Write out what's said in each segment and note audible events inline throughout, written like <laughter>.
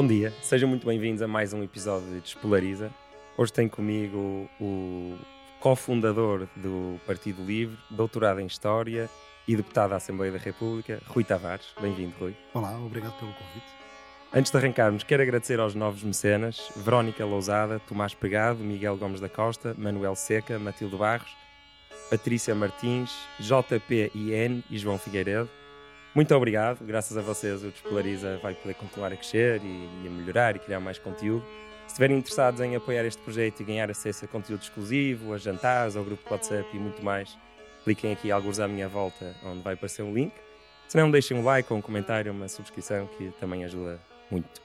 Bom dia, sejam muito bem-vindos a mais um episódio de Despolariza. Hoje tem comigo o cofundador do Partido Livre, doutorado em História e deputado à Assembleia da República, Rui Tavares. Bem-vindo, Rui. Olá, obrigado pelo convite. Antes de arrancarmos, quero agradecer aos novos mecenas, Verónica Lousada, Tomás Pegado, Miguel Gomes da Costa, Manuel Seca, Matilde Barros, Patrícia Martins, JPIN e João Figueiredo. Muito obrigado, graças a vocês o Despolariza vai poder continuar a crescer e, e, a melhorar e criar mais conteúdo. Se estiverem interessados em apoiar este projeto e ganhar acesso a conteúdo exclusivo, a jantares, ao grupo WhatsApp e muito mais, cliquem aqui alguns à minha volta, onde vai aparecer um link. Se não, deixem um like um comentário, uma subscrição, que também ajuda muito.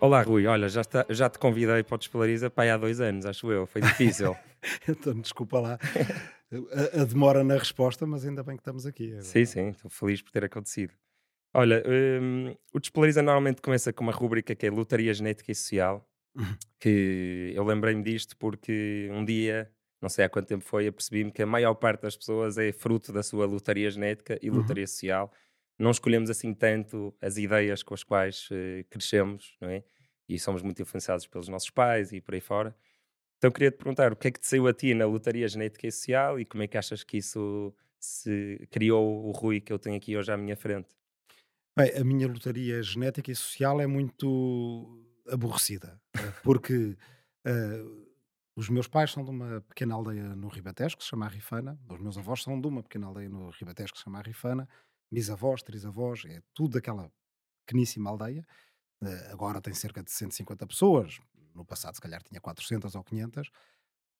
Olá, Rui. Olha, já, está, já te convidei para o Despolariza para há dois anos, acho eu. Foi difícil. <laughs> então, desculpa lá a, a, demora na resposta, mas ainda bem que estamos aqui. Agora. Sim, sim. Estou feliz por ter acontecido. Olha, um, o Despolariza normalmente começa com uma rúbrica que é Lotaria Genética e Social, uhum. que eu lembrei-me disto porque um dia, não sei há quanto tempo foi, apercebi-me que a maior parte das pessoas é fruto da sua lotaria genética e uhum. lotaria social não escolhemos assim tanto as ideias com as quais uh, crescemos, não é? E somos muito influenciados pelos nossos pais e por aí fora. Então queria te perguntar o que é que te saiu a ti na lotaria genética e social e como é que achas que isso se criou o Rui que eu tenho aqui hoje à minha frente? Bem, a minha lotaria genética e social é muito aborrecida, eh, porque uh, os meus pais são de uma pequena aldeia no Ribatejo que se chama Rifana, os meus avós são de uma pequena aldeia no Ribatejo que se chama Rifana, bisavós, trisavós, é tudo daquela pequeníssima aldeia. Uh, agora tem cerca de 150 pessoas, no passado se calhar tinha 400 ou 500.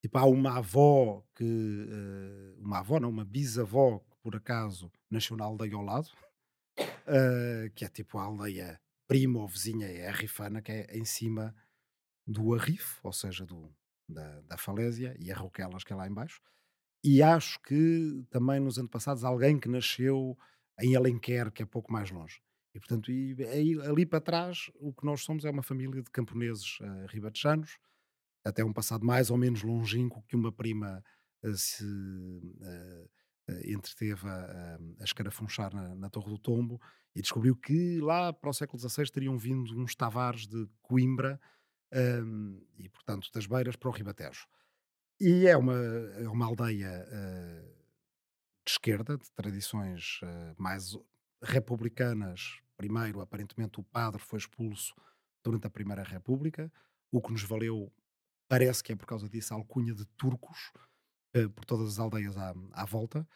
Tipo, há uma avó que, uh, uma avó não, uma bisavó que por acaso nasceu na aldeia ao lado, uh, <laughs> que é tipo a aldeia prima ou vizinha, é a Rifana, que é em cima do Arrif, ou seja, do, da, da Falésia, e a Roquelas, que é lá embaixo. E acho que também nos anos passados alguém que nasceu em Alenquer, que é pouco mais longe. E, portanto, e, e, ali para trás, o que nós somos é uma família de camponeses uh, ribatejanos, até um passado mais ou menos longínquo que uma prima uh, se uh, entreteve a, a escarafunchar na, na, Torre do Tombo e descobriu que lá para o século XVI teriam vindo uns tavares de Coimbra um, e, portanto, das Beiras para o Ribatejo. E é uma, é uma aldeia de esquerda, de tradições uh, mais republicanas. Primeiro, aparentemente, o padre foi expulso durante a Primeira República, o que nos valeu, parece que é por causa disso, a alcunha de turcos uh, por todas as aldeias à, à volta.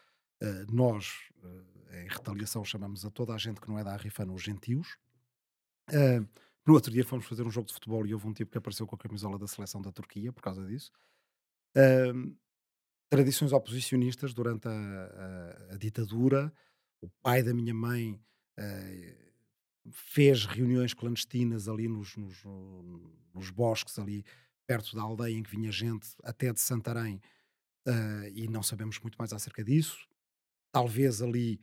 Uh, nós, em retaliação, chamamos a toda a gente que não é da Arrifana os gentios. no outro dia fomos fazer um jogo de futebol e houve um tipo que apareceu com a camisola da seleção da Turquia por causa disso. Uh, tradições oposicionistas durante a, a, a ditadura. O pai da minha mãe uh, fez reuniões clandestinas ali nos, nos, nos, bosques, ali perto da aldeia em que vinha gente, até de Santarém, uh, e não sabemos muito mais acerca disso. Talvez ali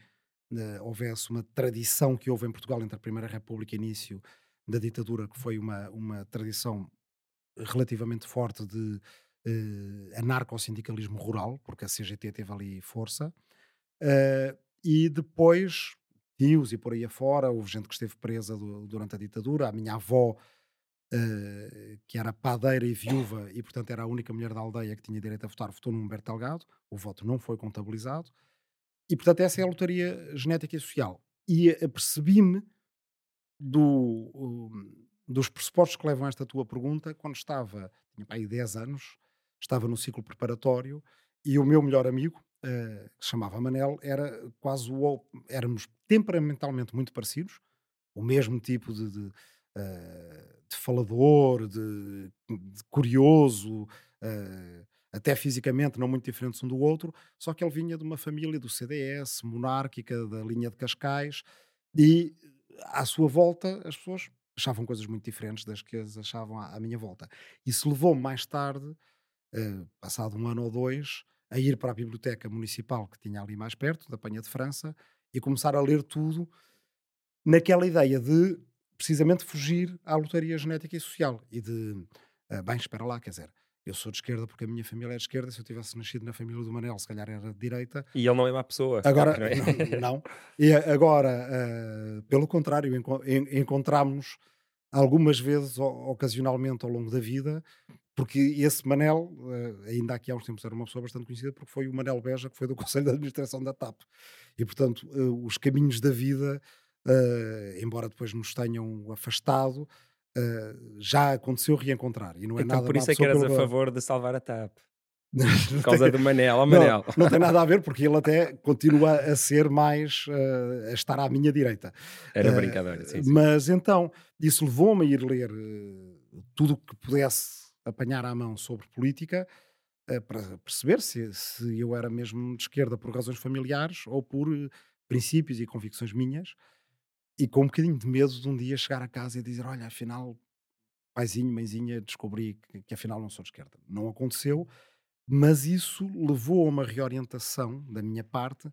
uh, houvesse uma tradição que houve em Portugal entre a Primeira República e início da ditadura, que foi uma, uma tradição relativamente forte de uh, anarcossindicalismo rural, porque a CGT teve ali força, uh, e depois tios e por aí afora, houve gente que esteve presa do, durante a ditadura, a minha avó, uh, que era padeira e viúva, e portanto era a única mulher da aldeia que tinha direito a votar, votou no Humberto Delgado, o voto não foi contabilizado, e portanto essa é a lotaria genética e social. E apercebi-me do, um, dos pressupostos que levam a esta tua pergunta quando estava, tinha aí 10 anos, estava no ciclo preparatório e o meu melhor amigo, uh, que se chamava Manel, era quase o. Éramos temperamentalmente muito parecidos, o mesmo tipo de, de, uh, de falador, de, de curioso, uh, até fisicamente não muito diferentes um do outro, só que ele vinha de uma família do CDS, monárquica, da linha de Cascais, e à sua volta as pessoas achavam coisas muito diferentes das que as achavam à, à minha volta. Isso levou mais tarde uh, passado um ano ou dois, a ir para a biblioteca municipal que tinha ali mais perto, da Penha de França, e começar a ler tudo naquela ideia de precisamente fugir à lotaria genética e social e de, uh, bem, espera lá, quer dizer, eu sou de esquerda porque a minha família é de esquerda. Se eu tivesse nascido na família do Manel, se calhar era de direita. E ele não é má pessoa. Agora, <laughs> não, é? não, <laughs> não. E agora, uh, pelo contrário, enco encontramos-nos algumas vezes, ocasionalmente ao longo da vida, porque esse Manel, eh, ainda aqui há uns tempos era uma pessoa bastante conhecida, porque foi o Manel Beja, que foi do <laughs> Conselho de Administração da TAP. E, portanto, eh, os caminhos da vida, eh, embora depois nos tenham afastado, já aconteceu reencontrar. E não é então, nada por isso é que eras a favor de salvar a TAP. Por causa do Manel, oh, Manel. Não, não, tem nada a ver, porque ele até continua a ser mais, uh, a estar à minha direita. Era uh, brincadeira, sim, sim. Mas então, isso levou-me a ir ler uh, tudo o que pudesse apanhar à mão sobre política, para perceber se, se eu era mesmo de esquerda por razões familiares ou por princípios e convicções minhas, e com um bocadinho de medo de um dia chegar a casa e dizer: Olha, afinal, paizinho, mãezinha, descobri que, que afinal não sou de esquerda. Não aconteceu mas isso levou a uma reorientação da minha parte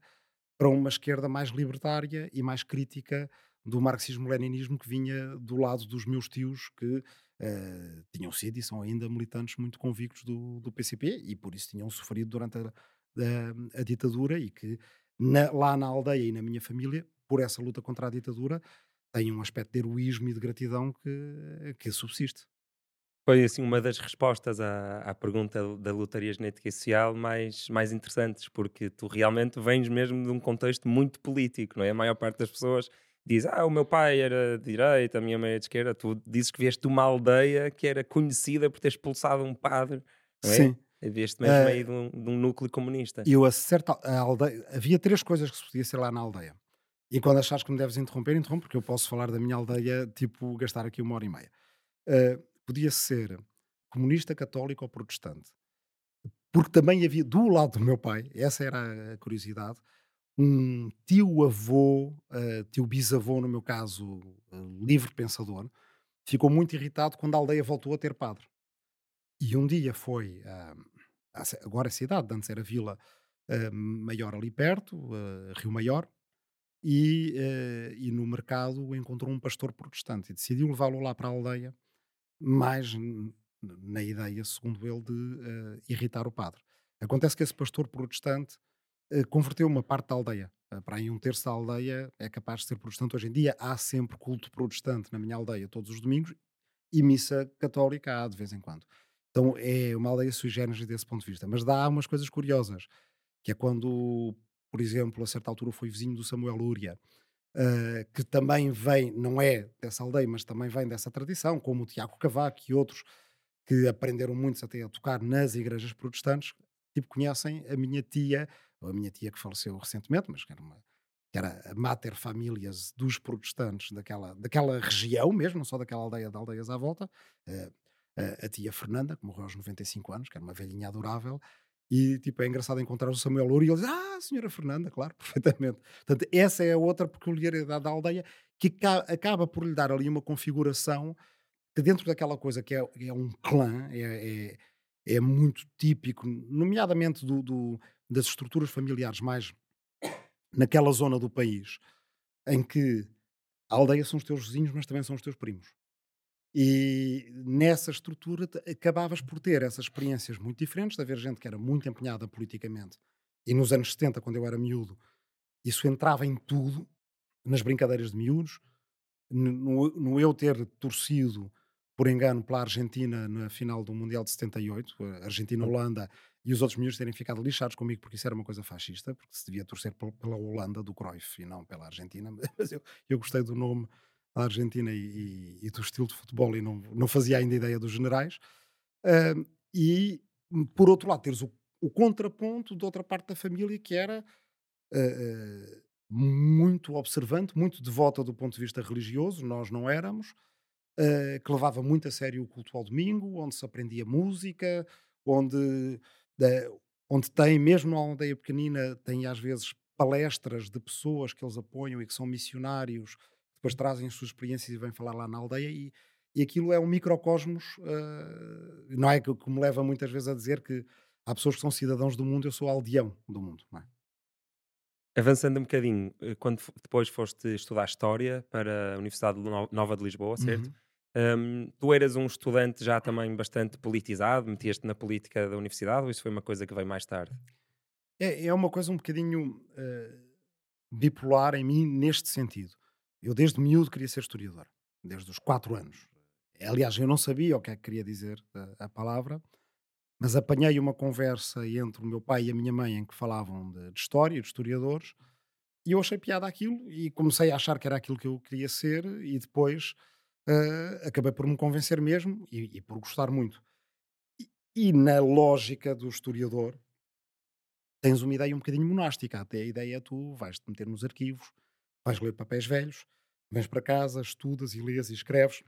para uma esquerda mais libertária e mais crítica do marxismo-leninismo que vinha do lado dos meus tios que uh, tinham sido e são ainda militantes muito convictos do, do PCP e por isso tinham sofrido durante a, a, a ditadura e que na, lá na aldeia e na minha família, por essa luta contra a ditadura, tem um aspecto de heroísmo e de gratidão que, que subsiste. Foi assim uma das respostas à, à pergunta da lotaria genética e social mais, mais interessantes, porque tu realmente vens mesmo de um contexto muito político, não é? A maior parte das pessoas diz, ah, o meu pai era de direita, a minha mãe é de esquerda, tu dizes que vieste de uma aldeia que era conhecida por ter expulsado um padre, não é? Sim. Vieste mesmo uh, aí de um, de um, núcleo comunista. Eu a certa a aldeia, havia três coisas que se podia ser lá na aldeia. E quando achares que me deves interromper, interrompe, porque eu posso falar da minha aldeia, tipo, gastar aqui uma hora e meia. Uh, podia ser comunista, católico ou protestante. Porque também havia, do lado do meu pai, essa era a curiosidade, um tio-avô, uh, tio-bisavô, no meu caso, uh, livre pensador, ficou muito irritado quando a aldeia voltou a ter padre. E um dia foi, uh, agora é cidade, antes era vila maior ali perto, Rio Maior, e, e no mercado encontrou um pastor protestante e decidiu levá-lo lá para a aldeia mais na ideia, segundo ele, de uh, irritar o padre. Acontece que esse pastor protestante uh, converteu uma parte da aldeia. Uh, para aí um terço da aldeia é capaz de ser protestante. Hoje em dia há sempre culto protestante na minha aldeia todos os domingos e missa católica há de vez em quando. Então é uma aldeia sui generis desse ponto de vista. Mas dá umas coisas curiosas, que é quando, por exemplo, a certa altura foi vizinho do Samuel Lúria, uh, que também vem, não é dessa aldeia, mas também vem dessa tradição, como o Tiago Cavaco e outros que aprenderam muitos até a tocar nas igrejas protestantes, tipo, conhecem a minha tia, ou a minha tia que faleceu recentemente, mas que era uma que era a mater famílias dos protestantes daquela, daquela região mesmo, não só daquela aldeia de aldeias à volta, uh, a, a tia Fernanda, que morreu aos 95 anos, que era uma velhinha adorável, e tipo, é engraçado encontrar o Samuel Louro e ele diz: Ah, senhora Fernanda, claro, <laughs> perfeitamente. Portanto, essa é a outra peculiaridade da aldeia que acaba por lhe dar ali uma configuração que, dentro daquela coisa que é, é um clã, é, é, é, muito típico, nomeadamente do, do, das estruturas familiares mais naquela zona do país, em que a aldeia são os teus vizinhos, mas também são os teus primos. E nessa estrutura acabavas por ter essas experiências muito diferentes, de haver gente que era muito empenhada politicamente. E nos anos 70, quando eu era miúdo, isso entrava em tudo, nas brincadeiras de miúdos, no, no eu ter torcido por engano pela Argentina na final do Mundial de 78, Argentina-Holanda, e os outros miúdos terem ficado lixados comigo porque isso era uma coisa fascista, porque se devia torcer pela Holanda do Cruyff e não pela Argentina. <laughs> Mas eu, eu gostei do nome da Argentina e, e, e, do estilo de futebol e não, não fazia ainda ideia dos generais. Uh, e, por outro lado, teres o, o, contraponto de outra parte da família que era uh, muito observante, muito devota do ponto de vista religioso, nós não éramos, uh, que levava muito a sério o culto ao domingo, onde se aprendia música, onde, onde tem, mesmo na aldeia pequenina, tem às vezes palestras de pessoas que eles apoiam e que são missionários depois trazem as suas experiências e vêm falar lá na aldeia e, e aquilo é um microcosmos, uh, não é que, que me leva muitas vezes a dizer que há pessoas que são cidadãos do mundo, eu sou aldeão do mundo, é? Avançando um bocadinho, eh, quando depois foste estudar História para a Universidade Nova de Lisboa, certo? Uhum. Um, tu eras um estudante já também bastante politizado, metias-te na política da universidade ou isso foi uma coisa que veio mais tarde? É, é uma coisa um bocadinho uh, bipolar em mim neste sentido. Eu desde miúdo queria ser historiador. desde os 4 anos. Aliás, eu não sabia o que é que queria dizer a, a palavra, mas apanhei uma conversa entre o meu pai e a minha mãe em que falavam de, de história, de historiadores, e eu achei piada aquilo e comecei a achar que era aquilo que eu queria ser e depois uh, acabei por me convencer mesmo e, e por gostar muito. E, e, na lógica do historiador, tens uma ideia um bocadinho monástica. Até a ideia é tu vais-te meter nos arquivos, vais ler papéis velhos, vens para casa, estudas e lês e escreves.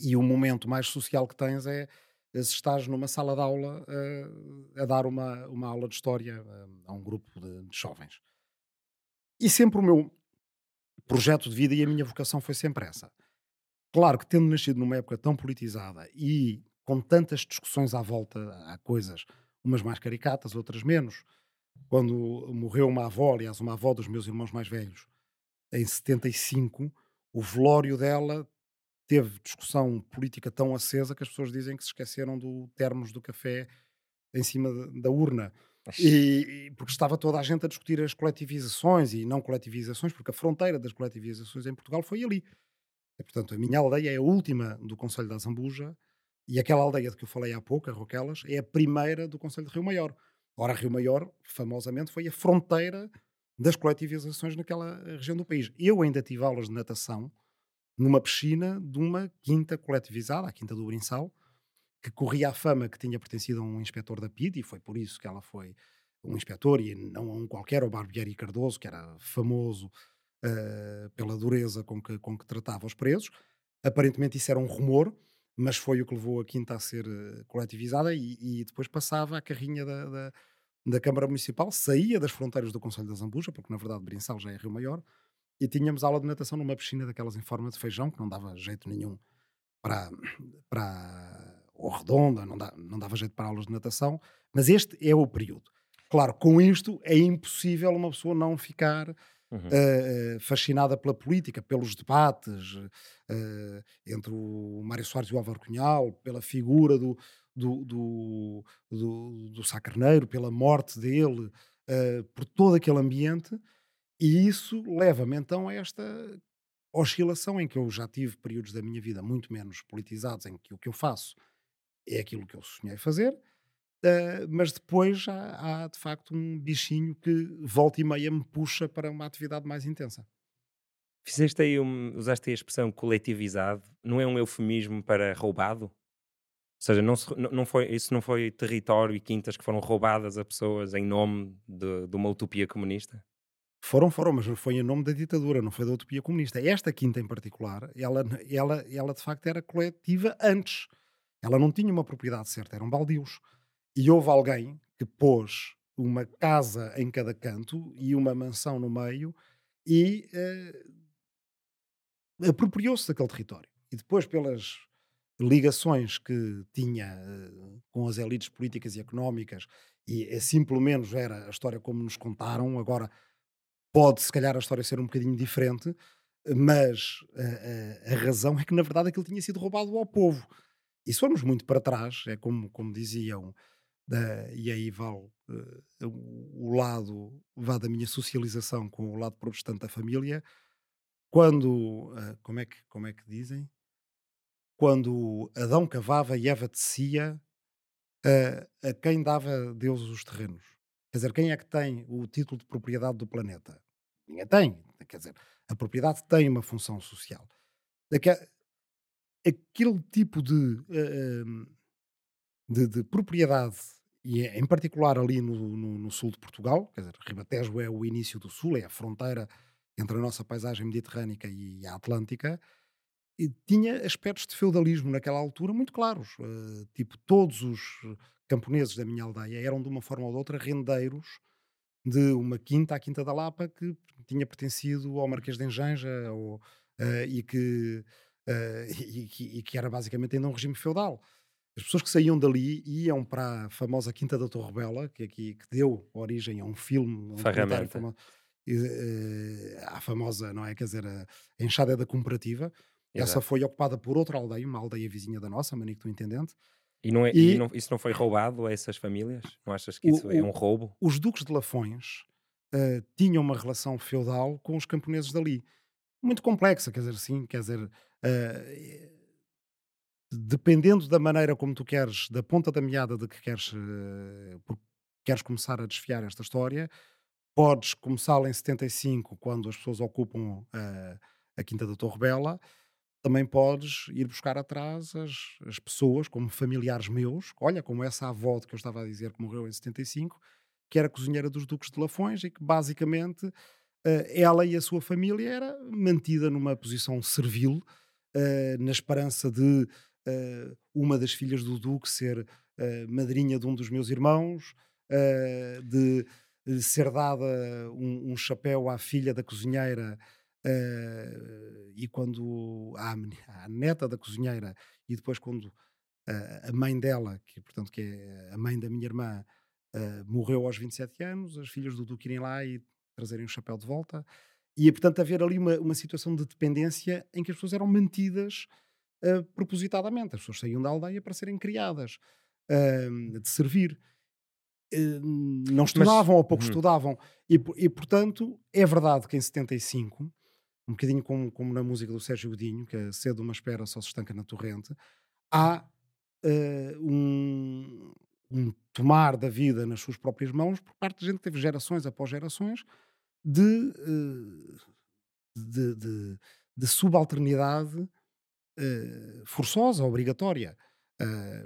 E o momento mais social que tens é se estás numa sala de aula uh, a dar uma, uma aula de história uh, a um grupo de, de, jovens. E sempre o meu projeto de vida e a minha vocação foi sempre essa. Claro que tendo nascido numa época tão politizada e com tantas discussões à volta, há coisas, umas mais caricatas, outras menos. Quando morreu uma avó, aliás, uma avó dos meus irmãos mais velhos, em 75, o velório dela teve discussão política tão acesa que as pessoas dizem que se esqueceram do termos do café em cima da urna. E, e, porque estava toda a gente a discutir as coletivizações e não coletivizações, porque a fronteira das coletivizações em Portugal foi ali. E, portanto, a minha aldeia é a última do Conselho da Zambuja e aquela aldeia de que eu falei há pouco, a Roquelas, é a primeira do Conselho de Rio Maior. Ora, Rio Maior, famosamente, foi a fronteira das coletivizações naquela região do país. Eu ainda tive aulas de natação numa piscina de uma quinta coletivizada, a Quinta do Brinçal, que corria a fama que tinha pertencido a um inspetor da PID, e foi por isso que ela foi um inspetor, e não a um qualquer, o Barbieri Cardoso, que era famoso uh, pela dureza com que, com que tratava os presos. Aparentemente isso era um rumor, mas foi o que levou a quinta a ser uh, coletivizada, e, e, depois passava a carrinha da, da, da, Câmara Municipal, saía das fronteiras do Conselho da Zambuja, porque na verdade Brinçal já é Rio Maior, e tínhamos aula de natação numa piscina daquelas em forma de feijão, que não dava jeito nenhum para, para ou redonda, não, dá, não dava jeito para aulas de natação, mas este é o período. Claro, com isto é impossível uma pessoa não ficar uhum. uh, fascinada pela política, pelos debates uh, entre o Mário Soares e o Álvaro Cunhal, pela figura do, do, do, do, do Sá Carneiro, pela morte dele, uh, por todo aquele ambiente, e isso leva-me então a esta oscilação em que eu já tive períodos da minha vida muito menos politizados, em que o que eu faço é aquilo que eu sonhei fazer, uh, mas depois há, há, de facto um bichinho que volta e meia me puxa para uma atividade mais intensa. Fizeste aí, um, usaste aí a expressão coletivizado, não é um eufemismo para roubado? Seja, não, se, não foi, isso não foi território e quintas que foram roubadas a pessoas em nome de, de uma utopia comunista? Foram, foram, mas foi em nome da ditadura, não foi da utopia comunista. Esta quinta em particular, ela, ela, ela de facto era coletiva antes. Ela não tinha uma propriedade certa, eram baldios. E houve alguém que pôs uma casa em cada canto e uma mansão no meio e uh, apropriou-se daquele território. E depois, pelas ligações que tinha uh, com as elites políticas e económicas, e assim pelo menos era a história como nos contaram, agora pode se calhar a história ser um bocadinho diferente, mas a, a, razão é que na verdade aquilo tinha sido roubado ao povo. E se formos muito para trás, é como, como diziam, da, e aí vale uh, o lado vá da minha socialização com o lado protestante da família, quando, uh, como, é que, como é que dizem? Quando Adão cavava e Eva tecia, uh, a quem dava Deus os terrenos? Quer dizer, quem é que tem o título de propriedade do planeta? Ninguém tem. Quer dizer, a propriedade tem uma função social. Aquele tipo de, uh, de, de, propriedade, e é, em particular ali no, no, no, sul de Portugal, quer dizer, Ribatejo é o início do sul, é a fronteira entre a nossa paisagem mediterrânica e a atlântica, tinha aspectos de feudalismo naquela altura muito claros. Uh, tipo, todos os camponeses da minha aldeia eram de uma forma ou de outra rendeiros de uma quinta, a Quinta da Lapa, que tinha pertencido ao Marquês de Enjanja ou, uh, e, que, uh, <laughs> e, e, que era basicamente ainda um regime feudal. As pessoas que saíam dali iam para a famosa Quinta da Torre Bela, que, aqui, que deu origem a um filme, um a famosa, não é? Quer dizer, a Enxada da Comparativa. Exato. Essa foi ocupada por outra aldeia, uma aldeia vizinha da nossa, Manico do Intendente, e, não é, e, e não, isso não foi roubado a essas famílias? Não achas que isso o, é um roubo? Os duques de Lafões uh, tinham uma relação feudal com os camponeses dali. Muito complexa, quer dizer, sim, quer dizer, Uh, dependendo da maneira como tu queres, da ponta da meada de que queres, uh, queres começar a desfiar esta história, podes começá-la em 75, quando as pessoas ocupam a Quinta da Torre Bela, também podes ir buscar atrás as, as pessoas, como familiares meus, olha, como essa avó que eu estava a dizer que morreu em 75, que era cozinheira dos Duques de Lafões e que basicamente uh, ela e a sua família era mantida numa posição servil, uh, na esperança de uh, uma das filhas do Duque ser madrinha de um dos meus irmãos, de, de, ser dada um, um chapéu à filha da cozinheira Uh, e quando a, a, neta da cozinheira e depois quando uh, a mãe dela, que portanto que é a mãe da minha irmã, uh, morreu aos 27 anos, as filhas do Duque irem lá e trazerem o chapéu de volta. E portanto haver ali uma, uma situação de dependência em que as pessoas eram mantidas propositadamente. As pessoas saíam da aldeia para serem criadas, de servir. não estudavam Mas, ou pouco hum. estudavam. E, e portanto é verdade que em 75 um bocadinho como, como na música do Sérgio Godinho, que é cedo uma espera só se estanca na torrente, há uh, um, um, tomar da vida nas suas próprias mãos por parte de gente que teve gerações após gerações de, uh, de, de, de, subalternidade uh, forçosa, obrigatória.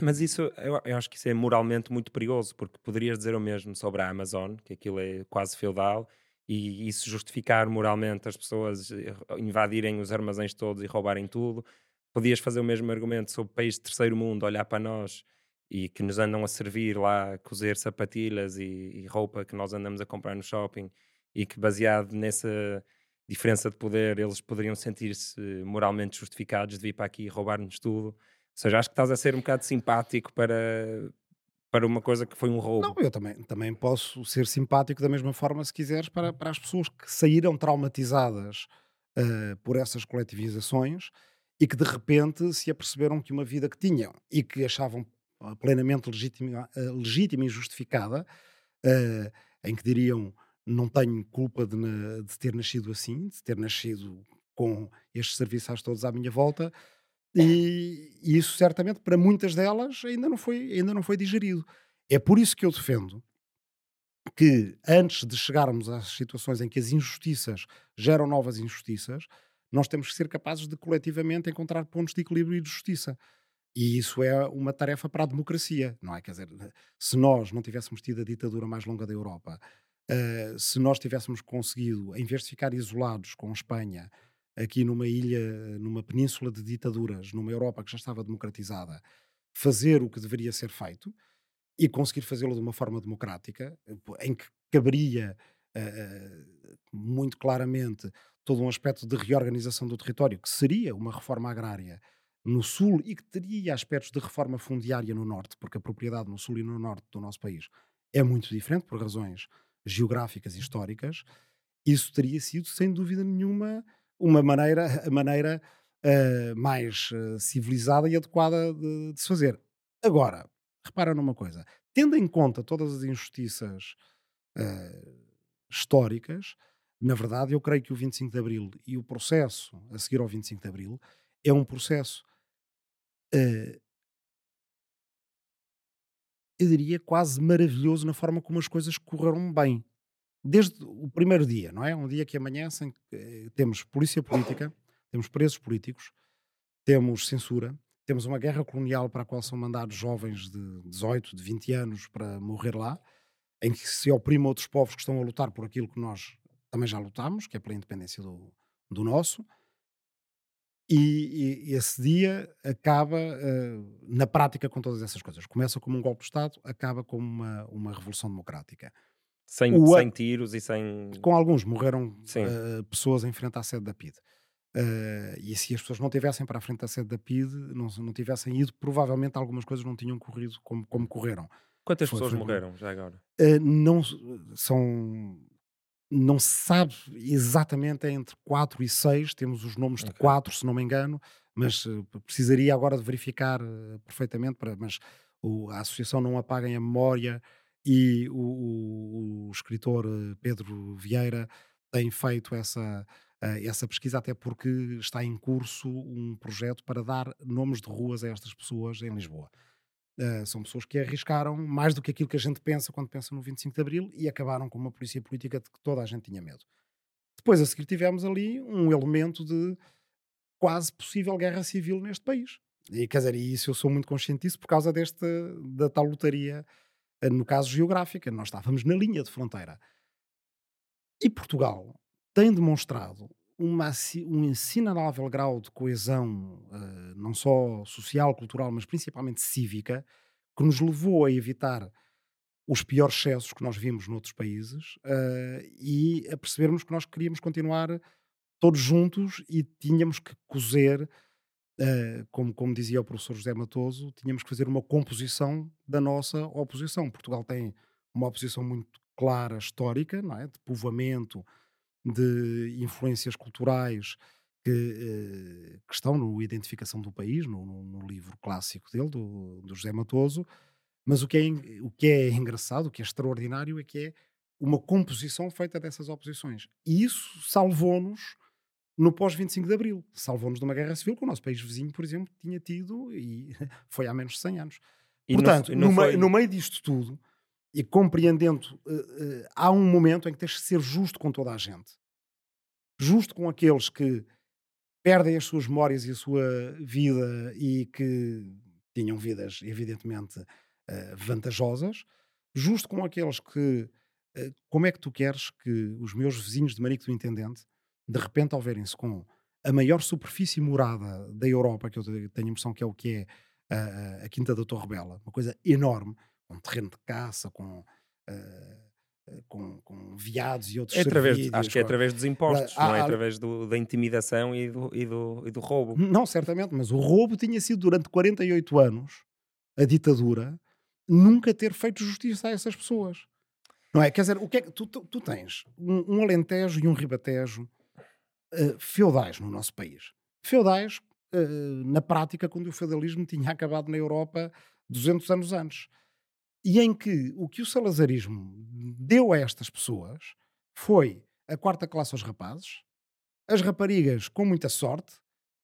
Mas isso, eu, eu, acho que isso é moralmente muito perigoso, porque poderias dizer o mesmo sobre a Amazon, que aquilo é quase feudal, e isso justificar moralmente as pessoas eh, invadirem os armazéns todos e roubarem tudo. Podias fazer o mesmo argumento sobre países de terceiro mundo, olhar para nós e que nos andam a servir lá, a cozer sapatilhas e, e roupa que nós andamos a comprar no shopping e que baseado nessa diferença de poder eles poderiam sentir-se moralmente justificados de vir para aqui e roubar-nos tudo. Ou seja, acho que estás a ser um bocado simpático para, para uma coisa que foi um roubo. Não, eu também, também posso ser simpático da mesma forma, se quiseres, para, para as pessoas que saíram traumatizadas uh, por essas coletivizações e que de repente se aperceberam que uma vida que tinham e que achavam plenamente legítima, uh, legítima e justificada, uh, em que diriam não tenho culpa de, de, ter nascido assim, de ter nascido com estes serviços todos à minha volta, e, e, isso certamente para muitas delas ainda não, foi, ainda não foi digerido. É por isso que eu defendo que antes de chegarmos às situações em que as injustiças geram novas injustiças, nós temos que ser capazes de coletivamente encontrar pontos de equilíbrio e de justiça. E isso é uma tarefa para a democracia, não é? Quer dizer, se nós não tivéssemos tido a ditadura mais longa da Europa, uh, se nós tivéssemos conseguido, em vez de ficar isolados com a Espanha, aqui numa ilha, numa península de ditaduras, numa Europa que já estava democratizada, fazer o que deveria ser feito e conseguir fazê-lo de uma forma democrática, em que caberia uh, muito claramente todo um aspecto de reorganização do território, que seria uma reforma agrária no sul e que teria aspectos de reforma fundiária no norte, porque a propriedade no sul e no norte do nosso país é muito diferente por razões geográficas e históricas. Isso teria sido, sem dúvida nenhuma, uma maneira, a maneira uh, mais uh, civilizada e adequada de, de, se fazer. Agora, repara numa coisa: tendo em conta todas as injustiças uh, históricas, na verdade, eu creio que o 25 de Abril e o processo a seguir ao 25 de Abril é um processo, eu diria, quase maravilhoso na forma como as coisas correram bem desde o primeiro dia, não é? Um dia que amanhecem, eh, temos polícia política, temos presos políticos, temos censura, temos uma guerra colonial para a qual são mandados jovens de 18, de 20 anos para morrer lá, em que se oprime outros povos que estão a lutar por aquilo que nós também já lutamos, que é pela independência do, do nosso. E, e, esse dia acaba uh, na prática com todas essas coisas. Começa como um golpe de Estado, acaba como uma, uma revolução democrática. Sem, o, sem tiros e sem. Com alguns, morreram uh, pessoas em frente à sede da PID. Uh, e se as pessoas não tivessem para a frente da sede da PID, não, não tivessem ido, provavelmente algumas coisas não tinham corrido como, como correram. Quantas foi, pessoas morreram já agora? Uh, não são. Não se sabe exatamente, é entre 4 e 6, temos os nomes okay. de 4, se não me engano, mas uh, precisaria agora de verificar perfeitamente, para, mas a associação não apaguem a memória e o, o, o escritor eh, Pedro Vieira tem feito essa, uh, essa pesquisa, até porque está em curso um projeto para dar nomes de ruas a estas pessoas em Lisboa. Uh, são pessoas que arriscaram mais do que aquilo que a gente pensa quando pensa no 25 de Abril e acabaram com uma polícia política de que toda a gente tinha medo. Depois a seguir tivemos ali um elemento de quase possível guerra civil neste país. E quer dizer, isso eu sou muito consciente disso por causa desta da tal lotaria, eh, no caso geográfica. Nós estávamos na linha de fronteira. E Portugal tem demonstrado uma, um ensinável grau de coesão, uh, não só social, cultural, mas principalmente cívica, que nos levou a evitar os piores excessos que nós vimos noutros países uh, e a percebermos que nós queríamos continuar todos juntos e tínhamos que cozer, uh, como, como dizia o professor José Matoso, tínhamos que fazer uma composição da nossa oposição. Portugal tem uma oposição muito clara, histórica, não é? de povoamento, de influências culturais que, uh, que estão no Identificação do País, no, no, no livro clássico dele, do, do José Matoso, mas o que, é, o que é engraçado, o que é extraordinário é que é uma composição feita dessas oposições. E isso salvou-nos no pós-25 de Abril. Salvou-nos de uma guerra civil que o nosso país vizinho, por exemplo, tinha tido e <laughs> foi há menos de 100 anos. E Portanto, não, não no, foi... meio, no, meio disto tudo, e compreendendo, uh, uh, há um momento em que tens de ser justo com toda a gente. Justo com aqueles que perdem as suas memórias e a sua vida e que tinham vidas, evidentemente, uh, vantajosas, justo com aqueles que. Como é que tu queres que os meus vizinhos de Marico do Intendente, de repente, ao verem-se com a maior superfície morada da Europa, que eu tenho a impressão que é o que é a, a Quinta da Torre Bela, uma coisa enorme, com terreno de caça, com. Uh, com, com, viados e outros é através, Acho que é através dos impostos, não é através do, da intimidação e do, e, do, e do roubo. Não, certamente, mas o roubo tinha sido durante 48 anos a ditadura nunca ter feito justiça a essas pessoas. Não é? Quer dizer, o que é tu, tu, tu tens um, um, Alentejo e um Ribatejo uh, feudais no nosso país. Feudais, uh, na prática, quando o feudalismo <laughs> tinha acabado na Europa 200 anos antes. E em que o que o salazarismo deu a estas pessoas foi a quarta classe aos rapazes, as raparigas com muita sorte,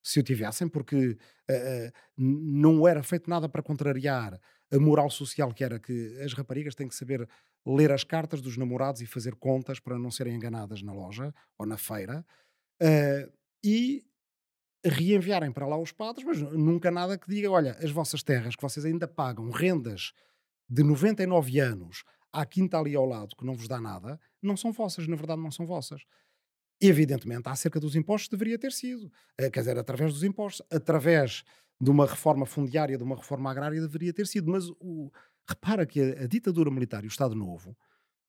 se o tivessem, porque uh, não era feito nada para contrariar a moral social que era que as raparigas têm que saber ler as cartas dos namorados e fazer contas para não serem enganadas na loja ou na feira uh, e reenviarem para lá os padres, mas nunca nada que diga, olha, as vossas terras que vocês ainda pagam rendas de 99 anos à quinta ali ao lado que não vos dá nada, não são vossas, na verdade não são vossas. Evidentemente, acerca dos impostos deveria ter sido, uh, quer dizer, através dos impostos, através de uma reforma fundiária, de uma reforma agrária, deveria ter sido. Mas o, repara que a, a, ditadura militar e o Estado Novo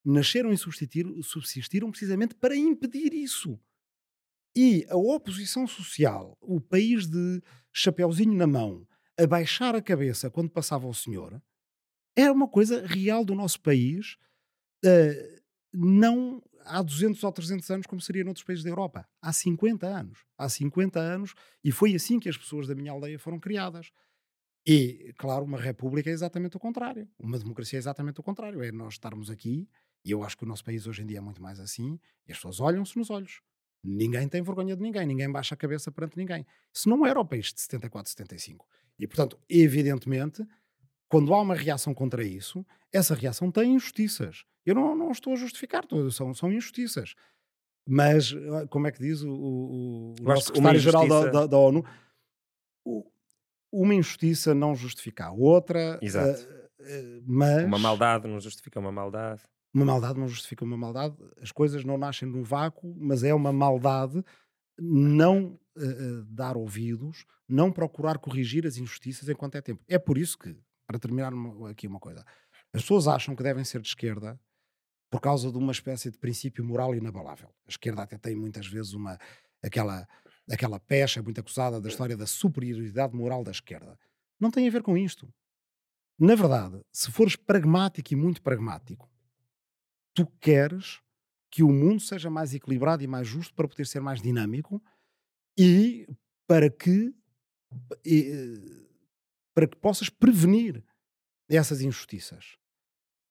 nasceram e subsistiram precisamente para impedir isso. E a oposição social, o país de chapeuzinho na mão, a baixar a cabeça quando passava o senhor, era uma coisa real do nosso país, uh, não há 200 ou 300 anos, como seria noutros países da Europa. Há 50 anos. Há 50 anos, e foi assim que as pessoas da minha aldeia foram criadas. E, claro, uma república é exatamente o contrário. Uma democracia é exatamente o contrário. É nós estarmos aqui, e eu acho que o nosso país hoje em dia é muito mais assim, e as pessoas olham-se nos olhos. Ninguém tem vergonha de ninguém, ninguém baixa a cabeça perante ninguém. Isso não era o país de 74, 75. E, portanto, evidentemente, quando há uma reação contra isso, essa reação tem injustiças. Eu não, não estou a justificar, são, são injustiças. Mas, ah, como é que diz o, o, o secretário-geral da, da, da, ONU? O, uma injustiça não justifica a outra. Exato. Uh, mas... Uma maldade não justifica uma maldade. Uma maldade não justifica uma maldade. As coisas não nascem no vácuo, mas é uma maldade não uh, dar ouvidos, não procurar corrigir as injustiças enquanto é tempo. É por isso que, para terminar aqui uma coisa, as pessoas acham que devem ser de esquerda por causa de uma espécie de princípio moral inabalável. A esquerda até tem muitas vezes uma aquela aquela pecha muito acusada da história da superioridade moral da esquerda. Não tem a ver com isto. Na verdade, se fores pragmático e muito pragmático, tu queres que o mundo seja mais equilibrado e mais justo para poder ser mais dinâmico e para que e, para que possas prevenir essas injustiças.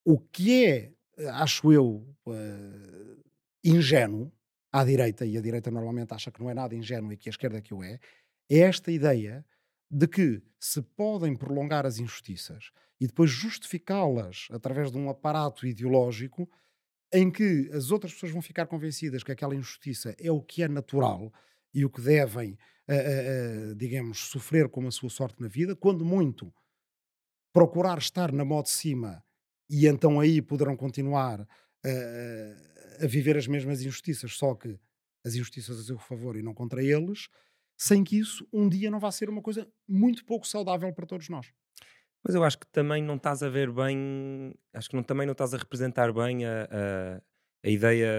O que é, acho eu, uh, ingênuo, à direita, e a direita normalmente acha que não é nada ingênuo e que a esquerda é que o é, é esta ideia de que se podem prolongar as injustiças e depois justificá-las através de um aparato ideológico em que as outras pessoas vão ficar convencidas que aquela injustiça é o que é natural e o que devem, uh, uh, digamos, sofrer como a sua sorte na vida, quando muito procurar estar na mão de cima e então aí poderão continuar uh, a viver as mesmas injustiças, só que as injustiças a seu favor e não contra eles, sem que isso um dia não vá ser uma coisa muito pouco saudável para todos nós. Mas eu acho que também não estás a ver bem, acho que não, também não estás a representar bem a, a, a ideia,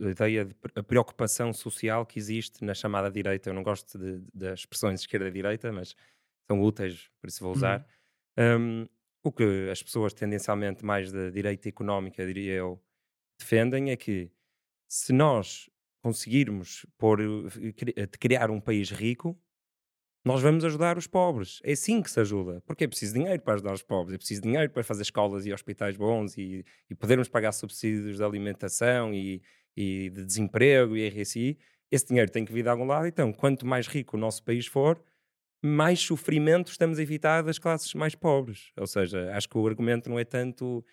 a ideia de a preocupação social que existe na chamada direita. Eu não gosto de, das expressões esquerda-direita, mas são úteis, por isso vou usar. Uhum. Um, o que as pessoas tendencialmente mais da direita económica, diria eu, defendem é que se nós conseguirmos pôr, eh, criar um país rico, nós vamos ajudar os pobres. É assim que se ajuda. Porque é preciso dinheiro para ajudar os pobres, é preciso dinheiro para fazer escolas e hospitais bons e, e podermos pagar subsídios de alimentação e, e de desemprego e RSI. Esse dinheiro tem que vir de algum lado. Então, quanto mais rico o nosso país for, mais sofrimento estamos a evitar das classes mais pobres. Ou seja, acho que o argumento não é tanto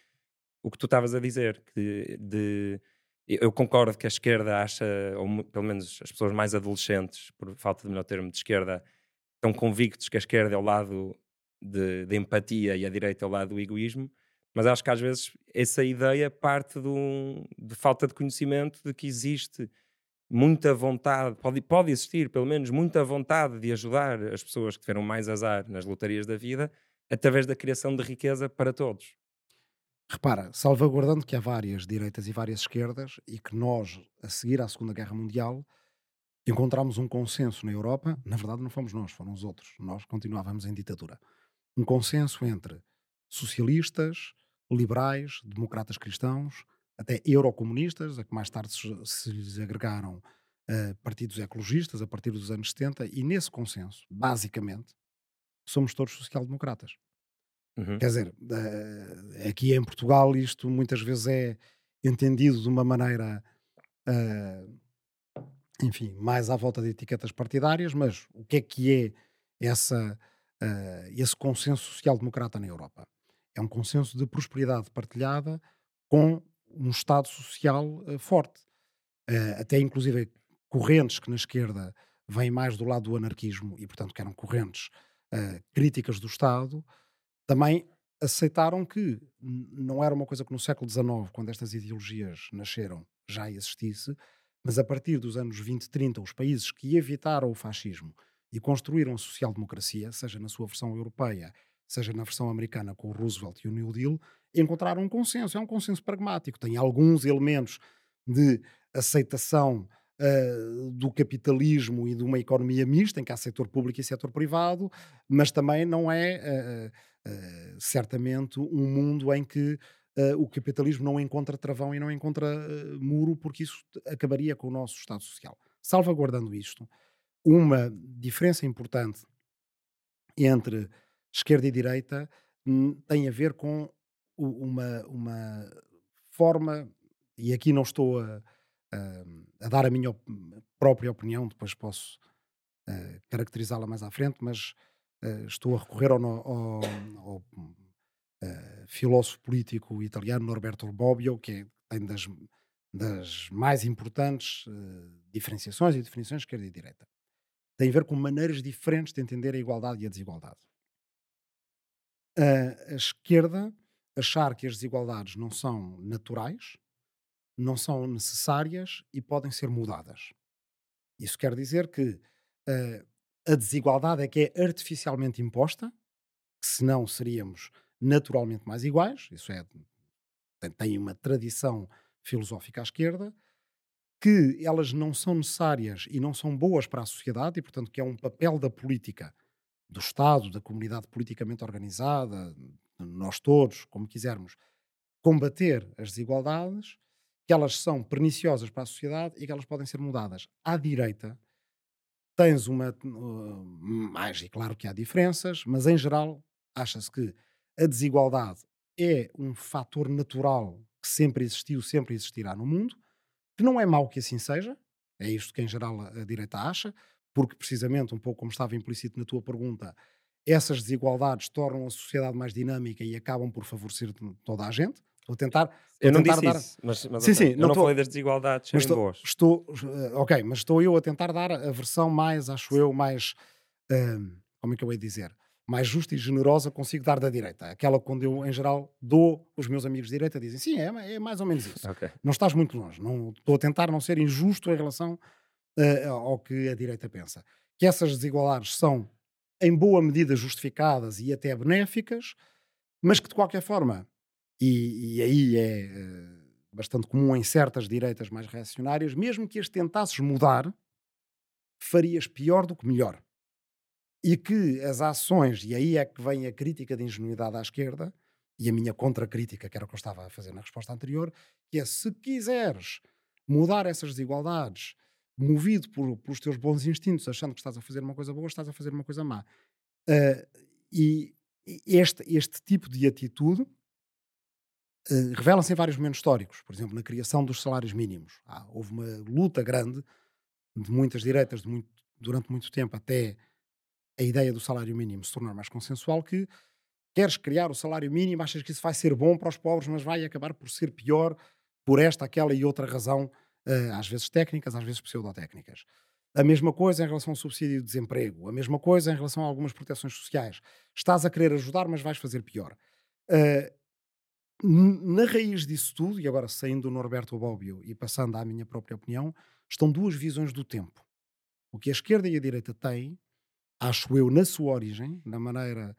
o que tu estavas a dizer, que de, eu concordo que a esquerda acha, ou pelo menos as pessoas mais adolescentes, por falta de melhor termo, de esquerda, estão convictos que a esquerda é o lado de, de, empatia e a direita é o lado do egoísmo, mas acho que às vezes essa ideia parte de, falta de conhecimento de que existe muita vontade, pode, pode existir pelo menos muita vontade de ajudar as pessoas que tiveram mais azar nas lotarias da vida através da criação de riqueza para todos. Repara, salvaguardando que há várias direitas e várias esquerdas e que nós, a seguir à Segunda Guerra Mundial, encontramos um consenso na Europa, na verdade não fomos nós, foram os outros, nós continuávamos em ditadura. Um consenso entre socialistas, liberais, democratas cristãos, até eurocomunistas, a que mais tarde se, se lhes agregaram uh, partidos ecologistas a partir dos anos 70, e nesse consenso, basicamente, somos todos social-democratas. Uhum. Quer dizer, uh, aqui em Portugal isto muitas vezes é entendido de uma maneira uh, enfim, mais à volta de etiquetas partidárias, mas o que é que é essa, uh, esse consenso social-democrata na Europa? É um consenso de prosperidade partilhada com um Estado social uh, forte. Uh, até inclusive correntes que na esquerda vêm mais do lado do anarquismo e, portanto, que eram correntes críticas do Estado, também aceitaram que não era uma coisa que no século XIX, quando estas ideologias nasceram, já existisse, mas a partir dos anos 20 e 30, os países que evitaram o fascismo e construíram a social-democracia, seja na sua versão europeia, seja na versão americana com o Roosevelt e o New Deal, encontraram um consenso. É um consenso pragmático. Tem alguns elementos de aceitação uh, do capitalismo e de uma economia mista, em que há setor público e setor privado, mas também não é uh, uh, certamente um mundo em que uh, o capitalismo não encontra travão e não encontra uh, muro, porque isso acabaria com o nosso Estado Social. Salvaguardando isto, uma diferença importante entre esquerda e direita hum, tem a ver com uma, uma forma, e aqui não estou a, a, a dar a minha op própria opinião, depois posso uh, caracterizá-la mais à frente, mas estou a recorrer ao, ao, ao uh, filósofo político italiano Norberto Bobbio, que é, tem das, das mais importantes uh, diferenciações e definições de esquerda e direita. Tem a ver com maneiras diferentes de entender a igualdade e a desigualdade. Uh, a esquerda achar que as desigualdades não são naturais, não são necessárias e podem ser mudadas. Isso quer dizer que uh, a desigualdade é que é artificialmente imposta, senão seríamos naturalmente mais iguais, isso é, tem uma tradição filosófica à esquerda, que elas não são necessárias e não são boas para a sociedade e, portanto, que é um papel da política, do Estado, da comunidade politicamente organizada, nós todos, como quisermos, combater as desigualdades, que elas são perniciosas para a sociedade e que elas podem ser mudadas. À direita, tens uma. Uh, mais, e claro que há diferenças, mas em geral, acha-se que a desigualdade é um fator natural que sempre existiu, sempre existirá no mundo, que não é mau que assim seja, é isto que em geral a, direita acha, porque precisamente, um pouco como estava implícito na tua pergunta, essas desigualdades tornam a sociedade mais dinâmica e acabam por favorecer toda a gente. Estou a tentar. Eu a não tentar disse dar... isso, mas, mas Sim, sim, eu não tô- falei das desigualdades Mas estou, boas. estou, eh, ok, mas estou eu a tentar dar a versão mais, acho eu, mais, ahm, como é que eu de dizer, mais justa e generosa consigo dar da direita. Aquela quando eu, em geral, dou, os meus amigos de direita dizem, sim, é, é mais ou menos isso. <laughs> Ok. Não estás muito longe. Não, estou a tentar não ser injusto em relação eh, ao que a direita pensa. Que essas desigualdades são, em boa medida, justificadas e até benéficas, mas que, de qualquer forma, e, e aí é eh, bastante comum em certas direitas mais reacionárias, mesmo que as tentasses mudar, farias pior do que melhor. E que as ações, e aí é que vem a crítica de ingenuidade à esquerda, e a minha contracrítica, que era o que eu estava a fazer na resposta anterior, que é se quiseres mudar essas desigualdades, movido por, pelos teus bons instintos, achando que estás a fazer uma coisa boa, estás a fazer uma coisa má. Ah, e este, este tipo de atitude eh, revela-se em vários momentos históricos. Por exemplo, na criação dos salários mínimos. Há- houve uma luta grande de muitas direitas de muito- durante muito tempo até a ideia do salário mínimo se tornar mais consensual que queres criar o salário mínimo, achas que isso vai ser bom para os pobres, mas vai acabar por ser pior por esta, aquela e outra razão, eh, às vezes técnicas, às vezes pseudotécnicas. A mesma coisa em relação ao subsídio de desemprego, a mesma coisa em relação a algumas proteções sociais. Estás a querer ajudar, mas vais fazer pior. Eh, na raiz disso tudo, e agora saindo do Norberto Bobbio e passando à minha própria opinião, estão duas visões do tempo. O que a esquerda e a direita têm, acho eu, na sua origem, na maneira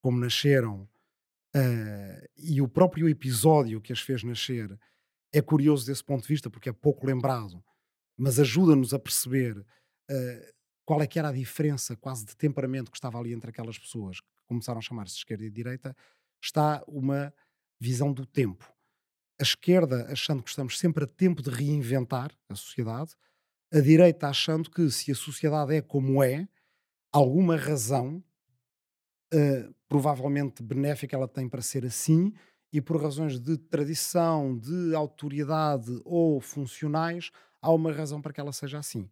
como nasceram, eh, e o próprio episódio que as fez nascer é curioso desse ponto de vista, porque é pouco lembrado, mas ajuda-nos a perceber eh, qual é que era a diferença quase de temperamento que estava ali entre aquelas pessoas que começaram a chamar-se de esquerda e de direita, está uma visão do tempo. A esquerda achando que estamos sempre a tempo de reinventar a sociedade, a direita achando que se a sociedade é como é, alguma razão eh, provavelmente benéfica ela tem para ser assim e por razões de tradição, de autoridade ou funcionais, há uma razão para que ela seja assim.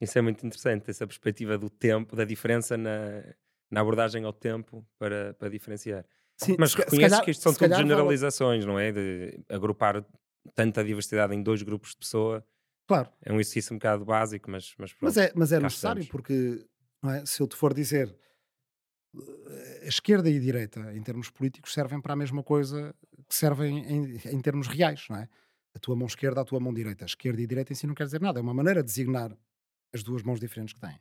Isso é muito interessante, essa perspectiva do tempo, da diferença na, na abordagem ao tempo para, para diferenciar. Sim, Mas reconheces calhar- que isto são tudo generalizações, não é? De agrupar tanta diversidade em dois grupos de pessoa. Claro, É um exercício um bocado básico, mas, mas pronto. mas é, mas é necessário estamos. porque é? se eu te for dizer eh, a esquerda e a direita em termos políticos servem para a mesma coisa que servem em, em termos reais, não é? A tua mão esquerda, a tua mão direita. A esquerda e a direita em si não quer dizer nada, é uma maneira de designar as duas mãos diferentes que tens.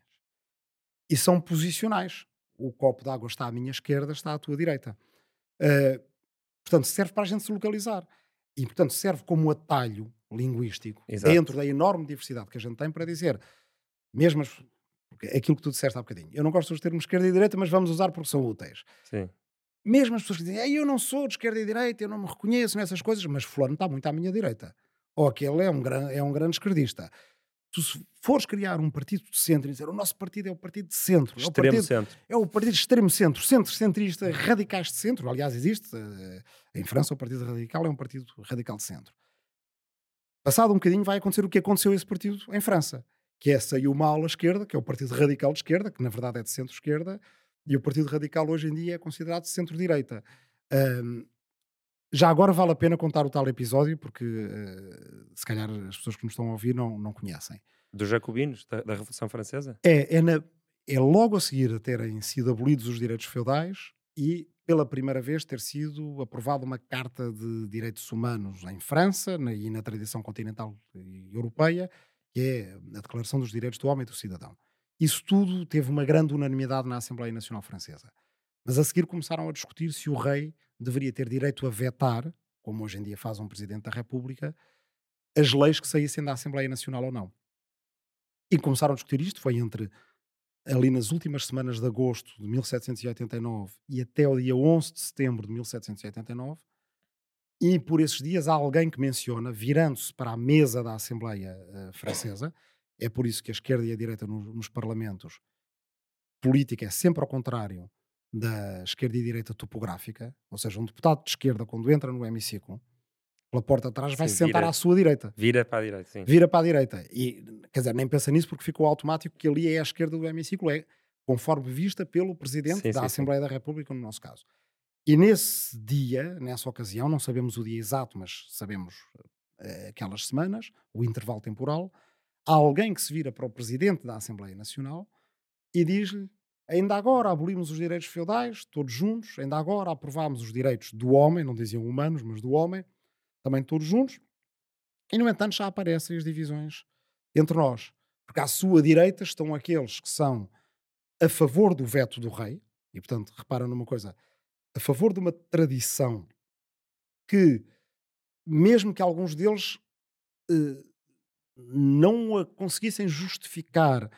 E são posicionais. O copo de água está à minha esquerda, está à tua direita. Uh, portanto, serve para a gente se localizar. E, portanto, serve como atalho linguístico Exato. dentro da enorme diversidade que a gente tem para dizer, mesmo as- porque é aquilo que tu disseste há bocadinho. Eu não gosto dos termos esquerda e direita, mas vamos usar porque são úteis. Sim. Mesmo as pessoas que dizem, "Ei, eu não sou de esquerda e direita, eu não me reconheço nessas coisas, mas fulano está muito à minha direita. Ou aquele é um, gran, é um grande esquerdista. Tu se fores criar um partido de centro e dizer o nosso partido é o partido de centro, é o Extremo partido, centro. é o partido de extremo centro, centro-centrista, radicais de centro. Aliás, existe. eh, Em França, o Partido Radical é um partido radical de centro. Passado um bocadinho, vai acontecer o que aconteceu a esse partido em França, que é saiu uma ala esquerda, que é o Partido Radical de Esquerda, que na verdade é de centro-esquerda, e o Partido Radical hoje em dia é considerado de centro-direita. Ahm, já agora vale a pena contar o tal episódio, porque eh, se calhar as pessoas que nos estão a ouvir não, não conhecem. Dos jacobinos, da, da Revolução Francesa? É, é, na- é logo a seguir a terem sido abolidos os direitos feudais e pela primeira vez ter sido aprovada uma Carta de Direitos Humanos em França na- e na tradição continental europeia, que é a Declaração dos Direitos do Homem e do Cidadão. Isso tudo teve uma grande unanimidade na Assembleia Nacional Francesa. Mas a seguir começaram a discutir se o rei deveria ter direito a vetar, como hoje em dia faz um Presidente da República, as leis que saíssem da Assembleia Nacional ou não. E começaram a discutir isto, foi entre ali nas últimas semanas de agosto de 1789 e até o dia 11 de setembro de 1789. E por esses dias há alguém que menciona, virando-se para a mesa da Assembleia eh, Francesa, é por isso que a esquerda e a direita no- nos parlamentos, política é sempre ao contrário da esquerda e direita topográfica, ou seja, um deputado de esquerda, quando entra no hemiciclo, pela porta de trás, vai Sim, se sentar vira- à sua direita. Vira para a direita, sim. Vira para a direita. E, quer dizer, nem pensa nisso porque ficou automático que ali é a esquerda do hemiciclo, é conforme vista pelo Presidente Sim, da sim. Assembleia da República, no nosso caso. E nesse dia, nessa ocasião, não sabemos o dia exato, mas sabemos eh, aquelas semanas, o intervalo temporal, há alguém que se vira para o Presidente da Assembleia Nacional e diz-lhe ainda agora abolimos os direitos feudais, todos juntos, ainda agora aprovámos os direitos do homem, não diziam humanos, mas do homem, também todos juntos, e no entanto já aparecem as divisões entre nós. Porque à sua direita estão aqueles que são a favor do veto do rei, e portanto, repara numa coisa, a favor de uma tradição que, mesmo que alguns deles eh, não a conseguissem justificar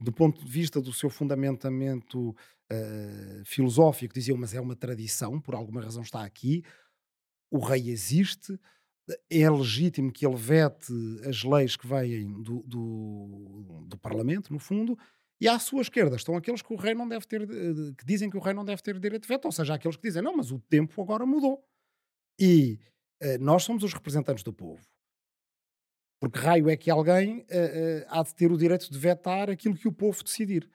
do ponto de vista do seu fundamentamento eh, filosófico, diziam, mas é uma tradição, por alguma razão está aqui, o rei existe, é legítimo que ele vete as leis que vêm do, do, do Parlamento, no fundo, e à sua esquerda estão aqueles que o rei não deve ter, eh, que dizem que o rei não deve ter direito de veto, ou seja, aqueles que dizem, não, mas o tempo agora mudou. E eh, nós somos os representantes do povo. Porque raio é que alguém eh, eh, há de ter o direito de vetar aquilo que o povo decidir.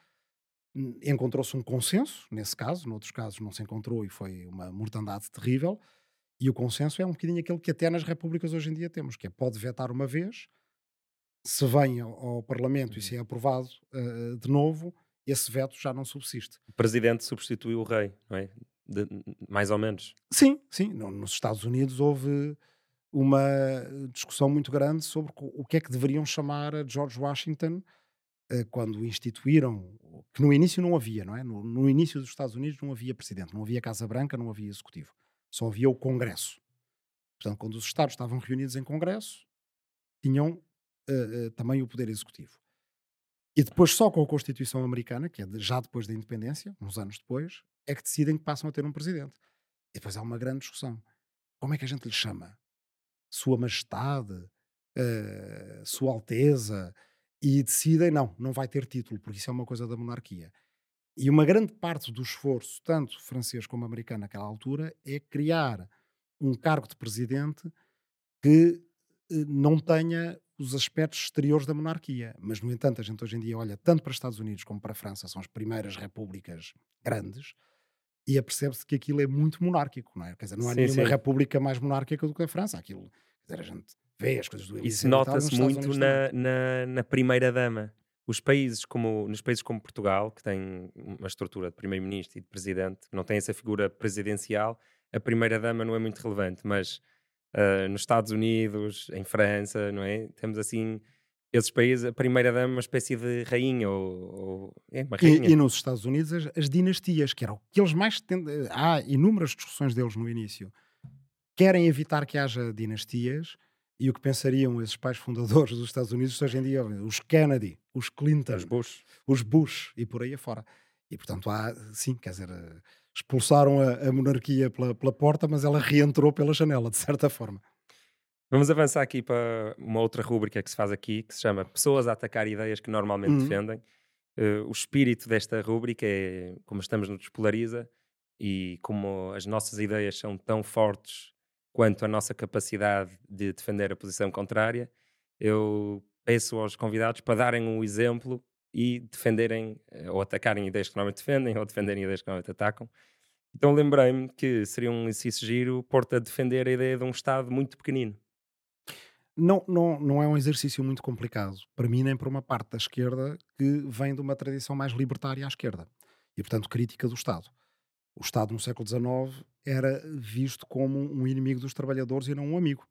Encontrou-se um consenso, nesse caso, noutros casos não se encontrou e foi uma mortandade terrível. E o consenso é um bocadinho aquele que até nas repúblicas hoje em dia temos, que é pode vetar uma vez, se vem ao, ao Parlamento e se é aprovado eh, de novo, esse veto já não subsiste. O presidente substituiu o rei, não é? De- mais ou menos. Sim, sim. No- Nos Estados Unidos houve uma discussão muito grande sobre o que é que deveriam chamar a George Washington eh, quando instituíram, que no início não havia, não é? No, no início dos Estados Unidos não havia presidente, não havia Casa Branca, não havia executivo. Só havia o Congresso. Portanto, quando os Estados estavam reunidos em Congresso, tinham eh, eh, também o poder executivo. E depois, só com a Constituição Americana, que é de- já depois da independência, uns anos depois, é que decidem que passam a ter um presidente. E depois há uma grande discussão. Como é que a gente lhe chama? Sua Majestade? Eh, Sua Alteza? E decidem, não, não vai ter título, porque isso é uma coisa da monarquia. E uma grande parte do esforço, tanto francês como americano naquela altura, é criar um cargo de presidente que não tenha os aspectos exteriores da monarquia. Mas, no entanto, a gente hoje em dia olha tanto para os Estados Unidos como para a França, são as primeiras repúblicas grandes, e apercebe-se que aquilo é muito monárquico, não é? Quer dizer, não há Sim, nenhuma sim. república mais monárquica do que a França. Aquilo, quer dizer, a gente vê as coisas do Isso e nota-se muito na, na, na primeira dama. Os países como nos países como Portugal, que têm uma estrutura de primeiro-ministro e de presidente, que não tem essa figura presidencial, a primeira dama não é muito relevante, mas ah, nos Estados Unidos, em França, não é? Temos assim esses países, a primeira dama é uma espécie de rainha ou, ou- é uma rainha. E, e nos Estados Unidos as, as dinastias, que eram o que eles mais tendem, há inúmeras discussões deles no início, querem evitar que haja dinastias e o que pensariam esses pais fundadores dos Estados Unidos hoje em dia, os Kennedy, os Clinton, Os Bush. os Bush e por aí afora. E portanto há, sim, quer dizer, eh, expulsaram a, a monarquia pela, pela porta, mas ela reentrou pela janela, de certa forma. Vamos avançar aqui para uma outra rúbrica que se faz aqui, que se chama Pessoas a atacar ideias que normalmente Uhum. defendem. Eh, o espírito desta rúbrica é como estamos no Despolariza e como as nossas ideias são tão fortes quanto a nossa capacidade de defender a posição contrária, eu peço aos convidados para darem um exemplo e defenderem eh, ou atacarem ideias que normalmente defendem ou defenderem ideias que normalmente atacam. Então lembrei-me que seria um exercício giro pôr-te a defender a ideia de um Estado muito pequenino. Não, não, não é um exercício muito complicado, para mim, nem para uma parte da esquerda que vem de uma tradição mais libertária à esquerda e, portanto, crítica do Estado. O Estado no século XIX era visto como um inimigo dos trabalhadores e não um amigo,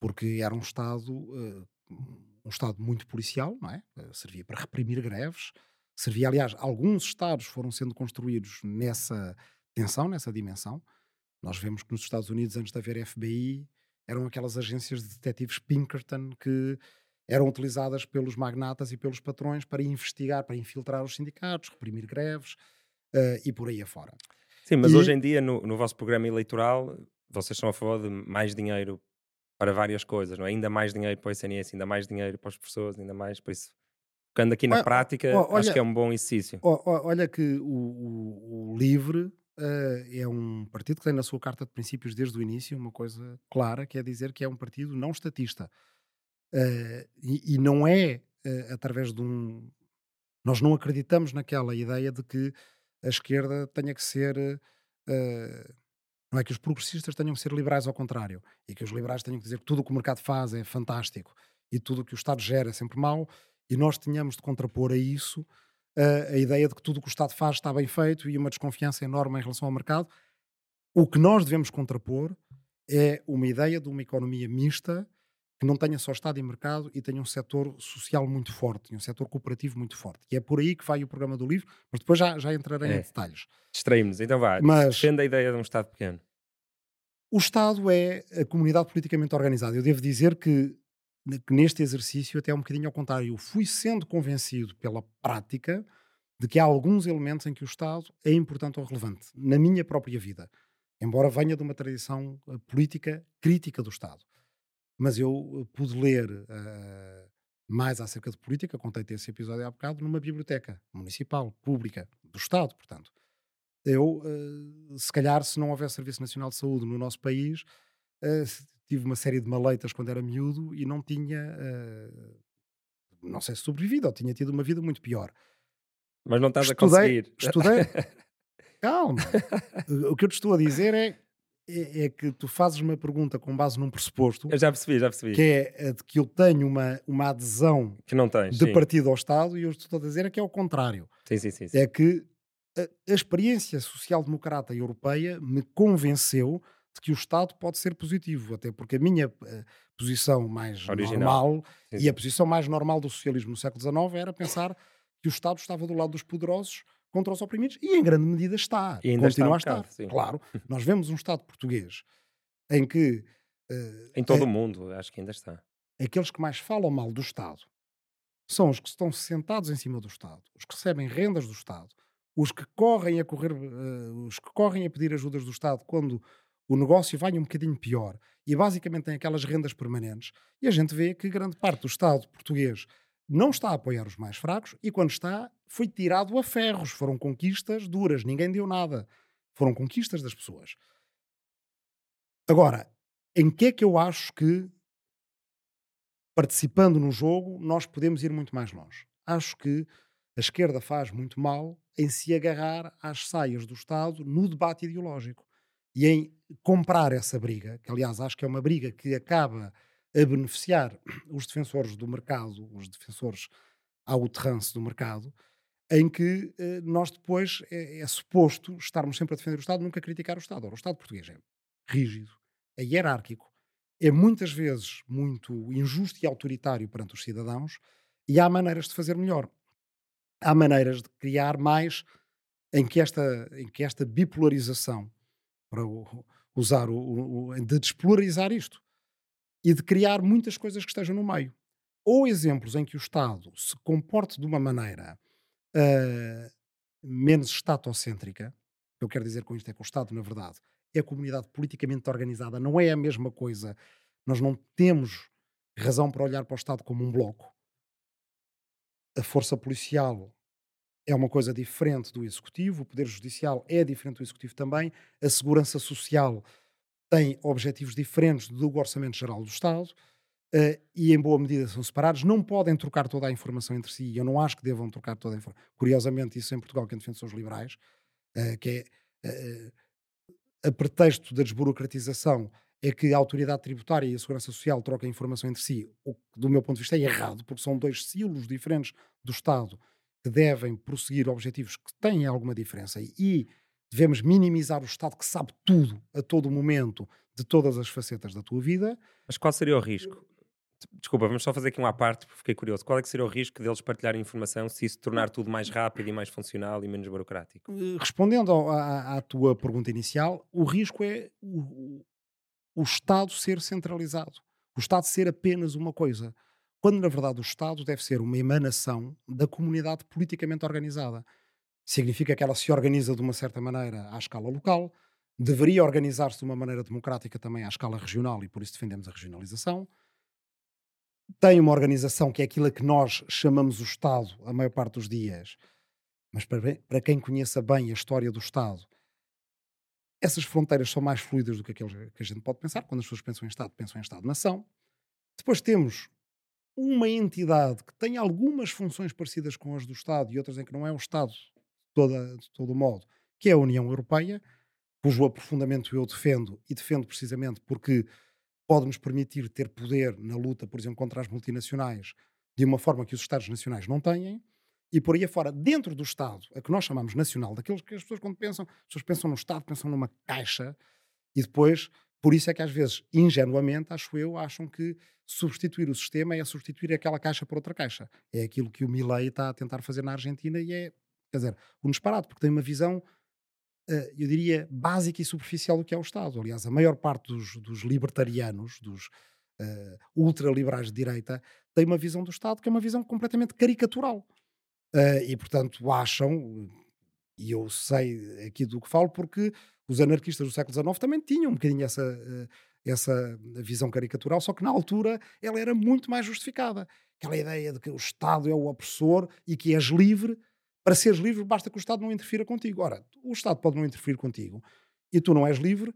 porque era um Estado, eh, um Estado muito policial, não é? Eh, Servia para reprimir greves, servia, aliás, alguns Estados foram sendo construídos nessa tensão, nessa dimensão. Nós vemos que nos Estados Unidos, antes de haver FBI, eram aquelas agências de detetives Pinkerton que eram utilizadas pelos magnatas e pelos patrões para investigar, para infiltrar os sindicatos, reprimir greves eh, e por aí afora. Sim, mas E- hoje em dia, no, no vosso programa eleitoral, vocês são a favor de mais dinheiro para várias coisas, não é? Ainda mais dinheiro para o SNS, ainda mais dinheiro para as pessoas, ainda mais, por isso, ficando aqui na Olha- prática, ó, acho olha- que é um bom exercício. Olha que o, o- o LIVRE uh, é um partido que tem na sua carta de princípios desde o início uma coisa clara, que é dizer que é um partido não estatista. Uh, e, e, não é uh, através de um. Nós não acreditamos naquela ideia de que a esquerda tenha que ser. Não é que os progressistas tenham que ser liberais ao contrário, e que os liberais tenham que dizer que tudo o que o mercado faz é fantástico e tudo o que o Estado gera é sempre mau, e nós tínhamos de contrapor a isso a, a ideia de que tudo o que o Estado faz está bem feito e uma desconfiança enorme em relação ao mercado. O que nós devemos contrapor é uma ideia de uma economia mista que não tenha só Estado e mercado e tenha um setor social muito forte, um setor cooperativo muito forte. E é por aí que vai o programa do livro, mas depois já, já entrarei é. em detalhes. Distraímos, então vá, mas, defenda a ideia de um Estado pequeno. O Estado é a comunidade politicamente organizada. Eu devo dizer que que neste exercício, até um bocadinho ao contrário, eu fui sendo convencido pela prática de que há alguns elementos em que o Estado é importante ou relevante, na minha própria vida, embora venha de uma tradição uh, política crítica do Estado. Mas eu uh, pude ler uh, mais acerca de política, contei-te esse episódio há bocado, numa biblioteca municipal, pública, do Estado, portanto. Eu, se calhar, se não houvesse Serviço Nacional de Saúde no nosso país, tive uma série de maleitas quando era miúdo e não tinha, uh, não sei se sobrevivido ou tinha tido uma vida muito pior. Mas não estás estudei, a conseguir. Estudei. <laughs> Calma. o que eu te estou a dizer é, é, é, que tu fazes uma pergunta com base num pressuposto. Eu já percebi, já percebi. Que é de que eu tenho uma, uma adesão que não tens, de sim. partido ao Estado e eu estou a dizer é que é o contrário. Sim, sim, sim. sim. É que a, a experiência social-democrata europeia me convenceu de que o Estado pode ser positivo, até porque a minha uh, posição mais Original. normal sim, sim. e a posição mais normal do socialismo no século XIX era pensar que o Estado estava do lado dos poderosos contra os oprimidos e em grande medida está, e ainda continua está a estar. claro, <laughs> nós vemos um Estado português em que uh, em todo é, o mundo acho que ainda está. Aqueles que mais falam mal do Estado são os que estão sentados em cima do Estado, os que recebem rendas do Estado, os que correm a correr, uh, os que correm a pedir ajudas do Estado quando o negócio vai um bocadinho pior e basicamente tem aquelas rendas permanentes, e a gente vê que grande parte do Estado português não está a apoiar os mais fracos e quando está, foi tirado a ferros. Foram conquistas duras, ninguém deu nada. Foram conquistas das pessoas. Agora, em que é que eu acho que, participando no jogo, nós podemos ir muito mais longe? Acho que a esquerda faz muito mal em se agarrar às saias do Estado no debate ideológico e em comprar essa briga, que aliás acho que é uma briga que acaba a beneficiar os defensores do mercado, os defensores ao outrance do mercado, em que eh, nós depois é, é, suposto estarmos sempre a defender o Estado, nunca criticar o Estado. Ora, o Estado português é rígido, é hierárquico, é muitas vezes muito injusto e autoritário perante os cidadãos, e há maneiras de fazer melhor. Há maneiras de criar mais em que esta, em que esta bipolarização para usar o, o, de despolarizar isto e de criar muitas coisas que estejam no meio. Ou exemplos em que o Estado se comporte de uma maneira uh, menos estatocêntrica, eu quero dizer com isto é que o Estado, na verdade, é a comunidade politicamente organizada, não é a mesma coisa. Nós não temos razão para olhar para o Estado como um bloco. A força policial é uma coisa diferente do executivo, o poder judicial é diferente do executivo também, a segurança social tem objetivos diferentes do orçamento geral do Estado uh, e em boa medida são separados, não podem trocar toda a informação entre si, eu não acho que devam trocar toda a informação. Curiosamente, isso em Portugal quem defende são os liberais, uh, que é uh, a pretexto da desburocratização é que a autoridade tributária e a segurança social troquem informação entre si, o que do meu ponto de vista é errado, porque são dois silos diferentes do Estado que devem prosseguir objetivos que têm alguma diferença e devemos minimizar o Estado que sabe tudo a todo momento de todas as facetas da tua vida. Mas qual seria o risco? Desculpa, vamos só fazer aqui uma parte porque fiquei curioso. Qual é que seria o risco deles partilharem informação se isso tornar tudo mais rápido e mais funcional e menos burocrático? Eh, respondendo à, à tua pergunta inicial, o risco é o, o Estado ser centralizado. O Estado ser apenas uma coisa quando na verdade o Estado deve ser uma emanação da comunidade politicamente organizada. Significa que ela se organiza de uma certa maneira à escala local, deveria organizar-se de uma maneira democrática também à escala regional e por isso defendemos a regionalização. Tem uma organização que é aquilo a que nós chamamos o Estado a maior parte dos dias, mas para, para quem conheça bem a história do Estado, essas fronteiras são mais fluidas do que aqueles que a gente pode pensar. Quando as pessoas pensam em Estado, pensam em Estado-nação. Depois temos uma entidade que tem algumas funções parecidas com as do Estado e outras em que não é o Estado toda, de todo modo, que é a União Europeia, cujo aprofundamento eu defendo e defendo precisamente porque pode nos permitir ter poder na luta, por exemplo, contra as multinacionais de uma forma que os Estados nacionais não têm. E por aí afora, dentro do Estado, a que nós chamamos nacional, daqueles que as pessoas quando pensam, as pessoas pensam no Estado, pensam numa caixa, e depois, por isso é que às vezes, ingenuamente, acho eu, acham que substituir o sistema é substituir aquela caixa por outra caixa. É aquilo que o Milley está a tentar fazer na Argentina e é, quer dizer, um disparate, porque tem uma visão uh, eu diria, básica e superficial do que é o Estado. Aliás, a maior parte dos, dos libertarianos, dos uh, ultraliberais de direita, tem uma visão do Estado que é uma visão completamente caricatural. Uh, e, portanto, acham, e eu sei aqui do que falo, porque os anarquistas do século XIX também tinham um bocadinho essa, uh, essa visão caricatural, só que na altura ela era muito mais justificada. Aquela ideia de que o Estado é o opressor e que és livre para seres livre, basta que o Estado não interfira contigo. Ora, o Estado pode não interferir contigo e tu não és livre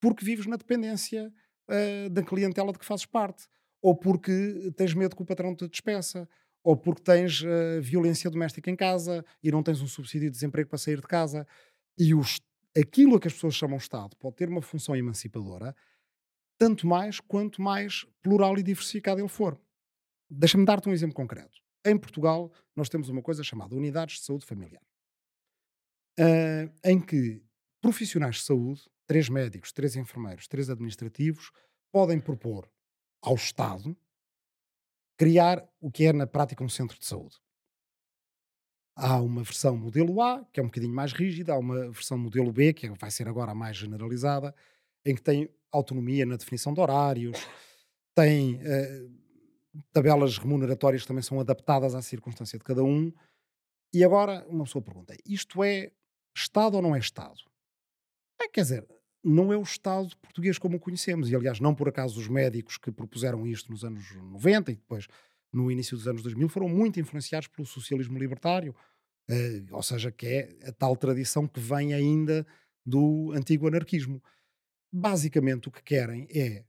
porque vives na dependência uh, da clientela de que fazes parte, ou porque tens medo que o patrão te despeça, ou porque tens uh, violência doméstica em casa e não tens um subsídio de desemprego para sair de casa. E os, aquilo a que as pessoas chamam Estado pode ter uma função emancipadora, tanto mais quanto mais plural e diversificado ele for. Deixa-me dar-te um exemplo concreto. Em Portugal, nós temos uma coisa chamada Unidades de Saúde Familiar, uh, em que profissionais de saúde, três médicos, três enfermeiros, três administrativos, podem propor ao Estado criar o que é na prática um centro de saúde. Há uma versão modelo A, que é um bocadinho mais rígida, há uma versão modelo B, que vai ser agora a mais generalizada, em que tem autonomia na definição de horários, tem uh, tabelas remuneratórias também são adaptadas à circunstância de cada um. E agora uma pessoa pergunta: isto é Estado ou não é Estado? É, quer dizer, não é o Estado português como o conhecemos. E aliás, não por acaso os médicos que propuseram isto nos anos 90 e depois no início dos anos 2000 foram muito influenciados pelo socialismo libertário, eh, ou seja, que é a tal tradição que vem ainda do antigo anarquismo. Basicamente, o que querem é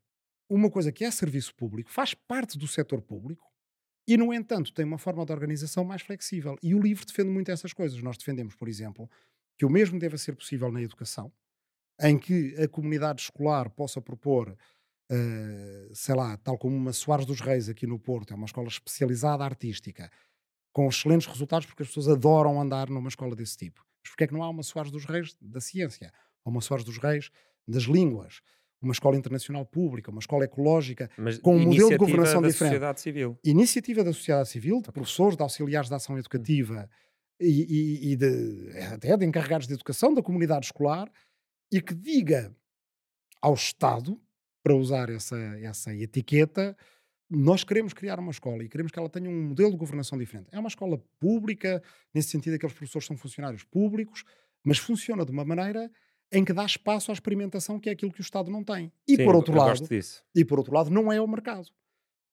uma coisa que é serviço público, faz parte do setor público e, no entanto, tem uma forma de organização mais flexível. E o LIVRE defende muito essas coisas. Nós defendemos, por exemplo, que o mesmo deva ser possível na educação, em que a comunidade escolar possa propor, uh, sei lá, tal como uma Soares dos Reis aqui no Porto, é uma escola especializada artística, com excelentes resultados, porque as pessoas adoram andar numa escola desse tipo. Mas porquê é que não há uma Soares dos Reis da ciência? Ou uma Soares dos Reis das línguas? Uma escola internacional pública, uma escola ecológica, Mas com um modelo de governação da diferente. sociedade civil. Iniciativa da sociedade civil, de professores, de auxiliares de ação educativa e, e, e de, até de encarregados de educação da comunidade escolar e que diga ao Estado, para usar essa, essa etiqueta, nós queremos criar uma escola e queremos que ela tenha um modelo de governação diferente. É uma escola pública, nesse sentido, aqueles professores são funcionários públicos, mas funciona de uma maneira em que dá espaço à experimentação, que é aquilo que o Estado não tem. E Sim, por outro lado, e por outro lado, não é o mercado.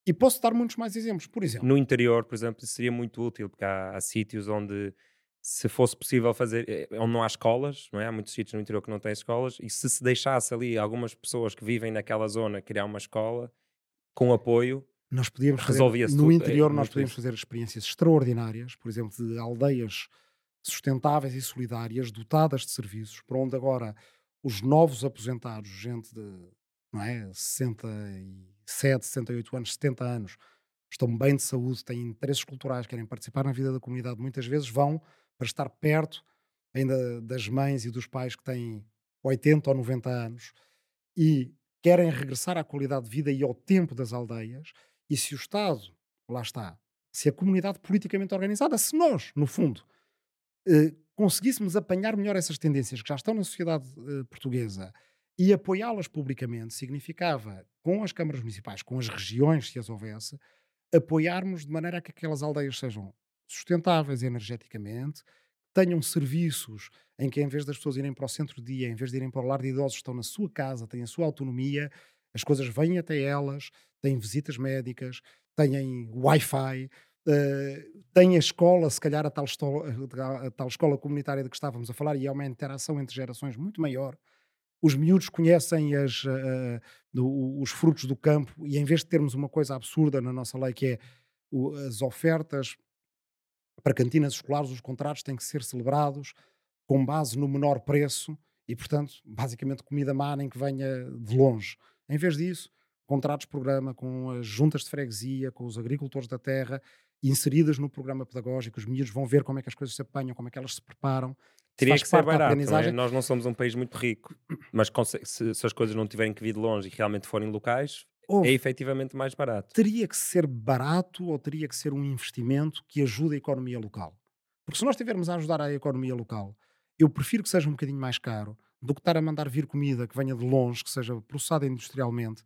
E posso dar muitos mais exemplos. Por exemplo, no interior, por exemplo, seria muito útil, porque há, há sítios onde se fosse possível fazer, eh, onde não há escolas, não é? Há muitos sítios no interior que não têm escolas, e se se deixasse ali algumas pessoas que vivem naquela zona criar uma escola com apoio, nós podíamos fazer, no interior, é, nós podíamos fazer experiências extraordinárias, por exemplo, de aldeias sustentáveis e solidárias, dotadas de serviços, para onde agora os novos aposentados, gente de não é, 67, 68 anos, 70 anos, estão bem de saúde, têm interesses culturais, querem participar na vida da comunidade, muitas vezes vão para estar perto ainda das mães e dos pais que têm 80 ou 90 anos e querem regressar à qualidade de vida e ao tempo das aldeias. E se o Estado, lá está, se a comunidade politicamente organizada, se nós, no fundo, conseguíssemos apanhar melhor essas tendências que já estão na sociedade eh, portuguesa e apoiá-las publicamente, significava, com as câmaras municipais, com as regiões, se as houvesse, apoiarmos de maneira a que aquelas aldeias sejam sustentáveis energeticamente, tenham serviços em que, em vez das pessoas irem para o centro de dia, em vez de irem para o lar de idosos, estão na sua casa, têm a sua autonomia, as coisas vêm até elas, têm visitas médicas, têm Wi-Fi, Uh, tem a escola, se calhar a tal, a tal, escola comunitária de que estávamos a falar, e é uma interação entre gerações muito maior. os miúdos conhecem as, uh, do, os frutos do campo e em vez de termos uma coisa absurda na nossa lei que é o, as ofertas para cantinas escolares, os contratos têm que ser celebrados com base no menor preço e, portanto, basicamente comida má nem que venha de longe. Em vez disso, contratos de programa com as juntas de freguesia, com os agricultores da terra, inseridas no programa pedagógico, os miúdos vão ver como é que as coisas se apanham, como é que elas se preparam. Teria que ser barato, é? Nós não somos um país muito rico, mas se, se, as coisas não tiverem que vir de longe e realmente forem locais, é efetivamente mais barato. Teria que ser barato ou teria que ser um investimento que ajude a economia local? Porque se nós estivermos a ajudar a economia local, eu prefiro que seja um bocadinho mais caro do que estar a mandar vir comida que venha de longe, que seja processada industrialmente,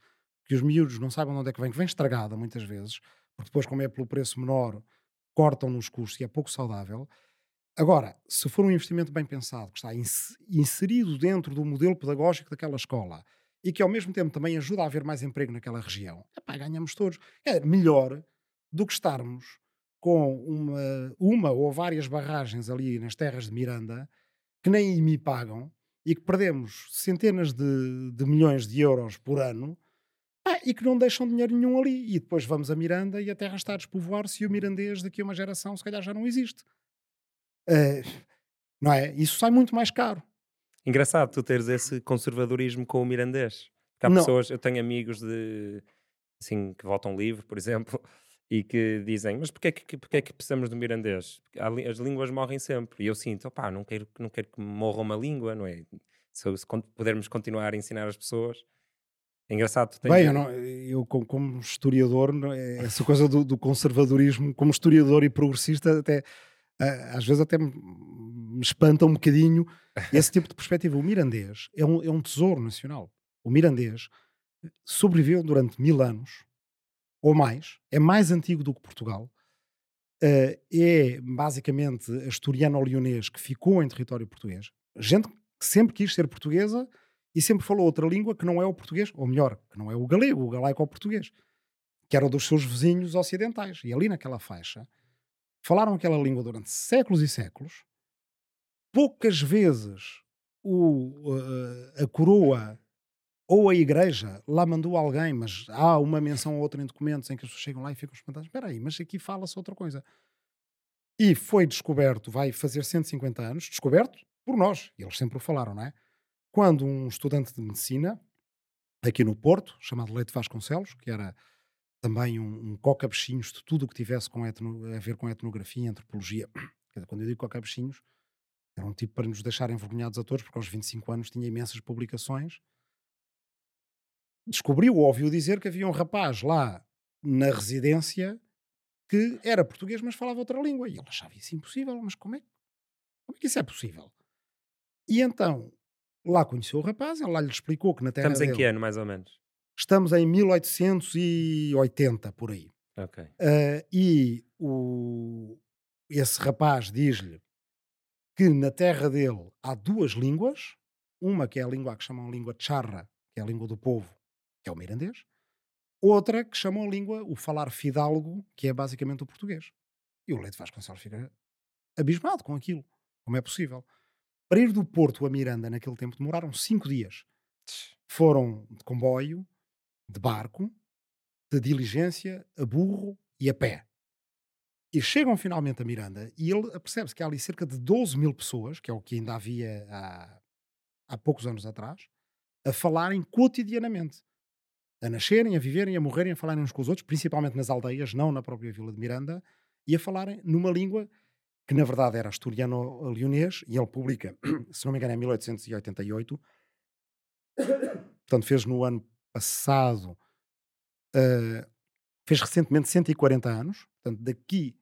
que os miúdos não saibam de onde é que vem, que vem estragada muitas vezes, porque depois, como é pelo preço menor, cortam nos custos e é pouco saudável. Agora, se for um investimento bem pensado, que está inserido dentro do modelo pedagógico daquela escola e que ao mesmo tempo também ajuda a haver mais emprego naquela região, epá, ganhamos todos. É melhor do que estarmos com uma, uma ou várias barragens ali nas terras de Miranda que nem me pagam e que perdemos centenas de, de milhões de euros por ano ah, e que não deixam dinheiro nenhum ali. E depois vamos a Miranda e a terra está a despovoar-se e o mirandês daqui a uma geração se calhar já não existe. Uh, não é? Isso sai muito mais caro. Engraçado tu teres esse conservadorismo com o mirandês. Porque há não. pessoas, eu tenho amigos de assim, que votam livre, por exemplo, <laughs> e que dizem, mas porquê que, porquê que precisamos do mirandês? As línguas morrem sempre. E eu sinto, opá, não quero, não quero que morra uma língua, não é? Se, se pudermos continuar a ensinar as pessoas, é engraçado. Bem, eu, não, eu, como historiador, é, essa coisa do, do, conservadorismo, como historiador e progressista, até às vezes até me espanta um bocadinho <laughs> esse tipo de perspectiva. O mirandês é um, é um tesouro nacional. O mirandês sobreviveu durante mil anos ou mais, é mais antigo do que Portugal. Uh, é basicamente asturiano-leonês que ficou em território português. Gente que sempre quis ser portuguesa e sempre falou outra língua que não é o português, ou melhor, que não é o galego, o galaico ou o português, que era dos seus vizinhos ocidentais. E ali naquela faixa falaram aquela língua durante séculos e séculos. Poucas vezes o, a coroa ou a igreja lá mandou alguém, mas há uma menção ou outra em documentos em que as pessoas chegam lá e ficam espantadas. Espera aí, mas aqui fala-se outra coisa. E foi descoberto, vai fazer 150 anos, descoberto por nós, eles sempre o falaram, não é? Quando um estudante de medicina, aqui no Porto, chamado Leite Vasconcelos, que era também um, um coca-bichinhos de tudo o que tivesse com etno, a ver com etnografia e antropologia. <clears throat> Quando eu digo coca-bichinhos, era um tipo para nos deixar envergonhados a todos, porque aos 25 anos tinha imensas publicações. Descobriu, ouviu dizer que havia um rapaz lá na residência que era português, mas falava outra língua. E ele achava isso impossível. Mas como é, como é que isso é possível? E então Lá conheceu o rapaz, ele lá lhe explicou que na terra Estamos em dele, que ano, mais ou menos? Estamos em 1880, por aí. Ok. Uh, e o, esse rapaz diz-lhe que na terra dele há duas línguas, uma que é a língua que chamam língua charra, que é a língua do povo, que é o mirandês, outra que chamam a língua, o falar fidalgo, que é basicamente o português. E o Leite Vasconcelos fica abismado com aquilo. Como é possível? Para ir do Porto a Miranda naquele tempo demoraram cinco dias. Foram de comboio, de barco, de diligência, a burro e a pé. E chegam finalmente a Miranda e ele percebe-se que há ali cerca de 12 mil pessoas, que é o que ainda havia há, há poucos anos atrás, a falarem cotidianamente. A nascerem, a viverem, a morrerem, a falarem uns com os outros, principalmente nas aldeias, não na própria Vila de Miranda, e a falarem numa língua que na verdade era asturiano-leonês, e ele publica, <clears throat> se não me engano, em 1888. Portanto, fez no ano passado, uh, fez recentemente 140 anos. Portanto, daqui,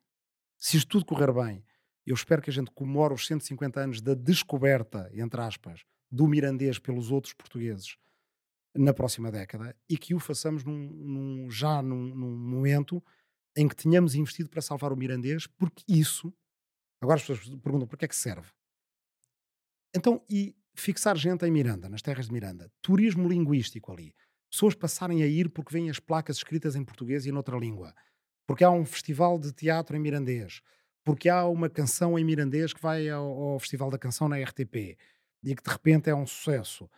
se isto tudo correr bem, eu espero que a gente comemore os 150 anos da descoberta, entre aspas, do mirandês pelos outros portugueses na próxima década e que o façamos num, num, já num, num momento em que tenhamos investido para salvar o mirandês, porque isso Agora as pessoas perguntam para que é que serve. Então, e fixar gente em Miranda, nas terras de Miranda, turismo linguístico ali, pessoas passarem a ir porque vêm as placas escritas em português e noutra língua, porque há um festival de teatro em mirandês, porque há uma canção em mirandês que vai ao, ao Festival da Canção na RTP e que de repente é um sucesso.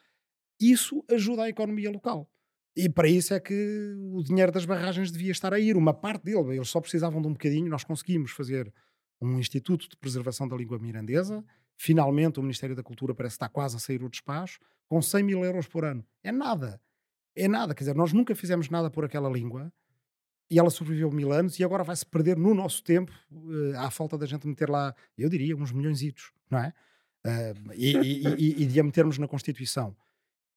Isso ajuda a economia local. E para isso é que o dinheiro das barragens devia estar a ir, uma parte dele. Eles só precisavam de um bocadinho. Nós conseguimos fazer um Instituto de Preservação da Língua Mirandesa. Finalmente, o Ministério da Cultura parece estar quase a sair o despacho, com 100 mil euros por ano. É nada. É nada. Quer dizer, nós nunca fizemos nada por aquela língua e ela sobreviveu mil anos e agora vai se perder no nosso tempo, uh, à falta da gente meter lá, eu diria, uns milhões, não é? Uh, e, e, e, e de a metermos na Constituição.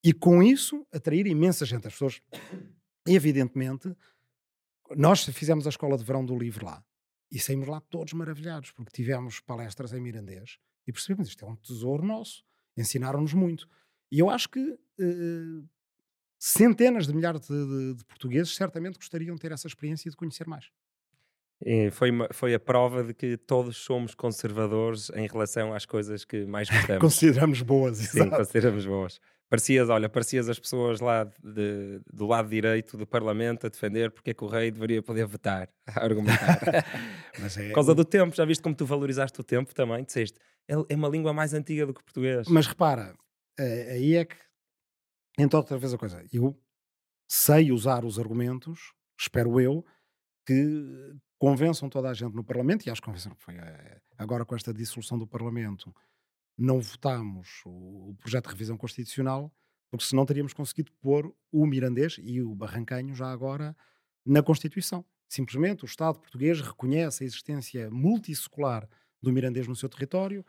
E com isso, atrair imensa gente. As pessoas, evidentemente, nós fizemos a escola de verão do livro lá e saímos lá todos maravilhados, porque tivemos palestras em mirandês e percebemos isto é um tesouro nosso. Ensinaram-nos muito. E eu acho que uh, centenas de milhares de, de, de, portugueses certamente gostariam de ter essa experiência e de conhecer mais. E foi, uma, foi a prova de que todos somos conservadores em relação às coisas que mais <laughs> gostamos. consideramos boas, <laughs> Sim, exato. consideramos boas. Parecias, olha, parecias as pessoas lá de, do lado direito do Parlamento a defender porque é que o rei deveria poder votar, <laughs> a argumentar. <laughs> Mas é... Por causa do tempo, já viste como tu valorizaste o tempo também? Disseste, é, uma língua mais antiga do que o português. Mas repara, é, aí é que entra outra vez a coisa. Eu sei usar os argumentos, espero eu, que convençam toda a gente no Parlamento, e acho que convenceram, foi eh, agora com esta dissolução do Parlamento, não votámos o, projeto de revisão constitucional, porque senão teríamos conseguido pôr o mirandês e o barrancanho já agora na Constituição. Simplesmente o Estado português reconhece a existência multissecular do mirandês no seu território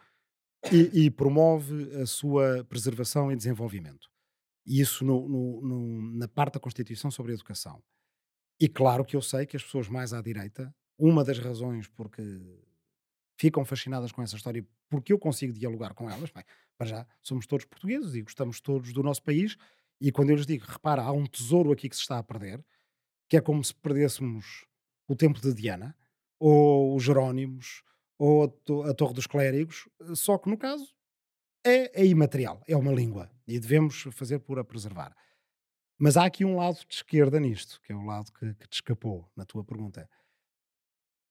e, e promove a sua preservação e desenvolvimento. E isso no, no, no, na parte da Constituição sobre a educação. E claro que eu sei que as pessoas mais à direita, uma das razões porque ficam fascinadas com essa história porque eu consigo dialogar com elas. Bem, para já, somos todos portugueses e gostamos todos do nosso país. E quando eu lhes digo, repara, há um tesouro aqui que se está a perder, que é como se perdêssemos o tempo de Diana, ou os Jerónimos, ou a, Torre dos Clérigos, só que no caso é, é imaterial, é uma língua e devemos fazer por a preservar. Mas há aqui um lado de esquerda nisto, que é o lado que, que te escapou na tua pergunta,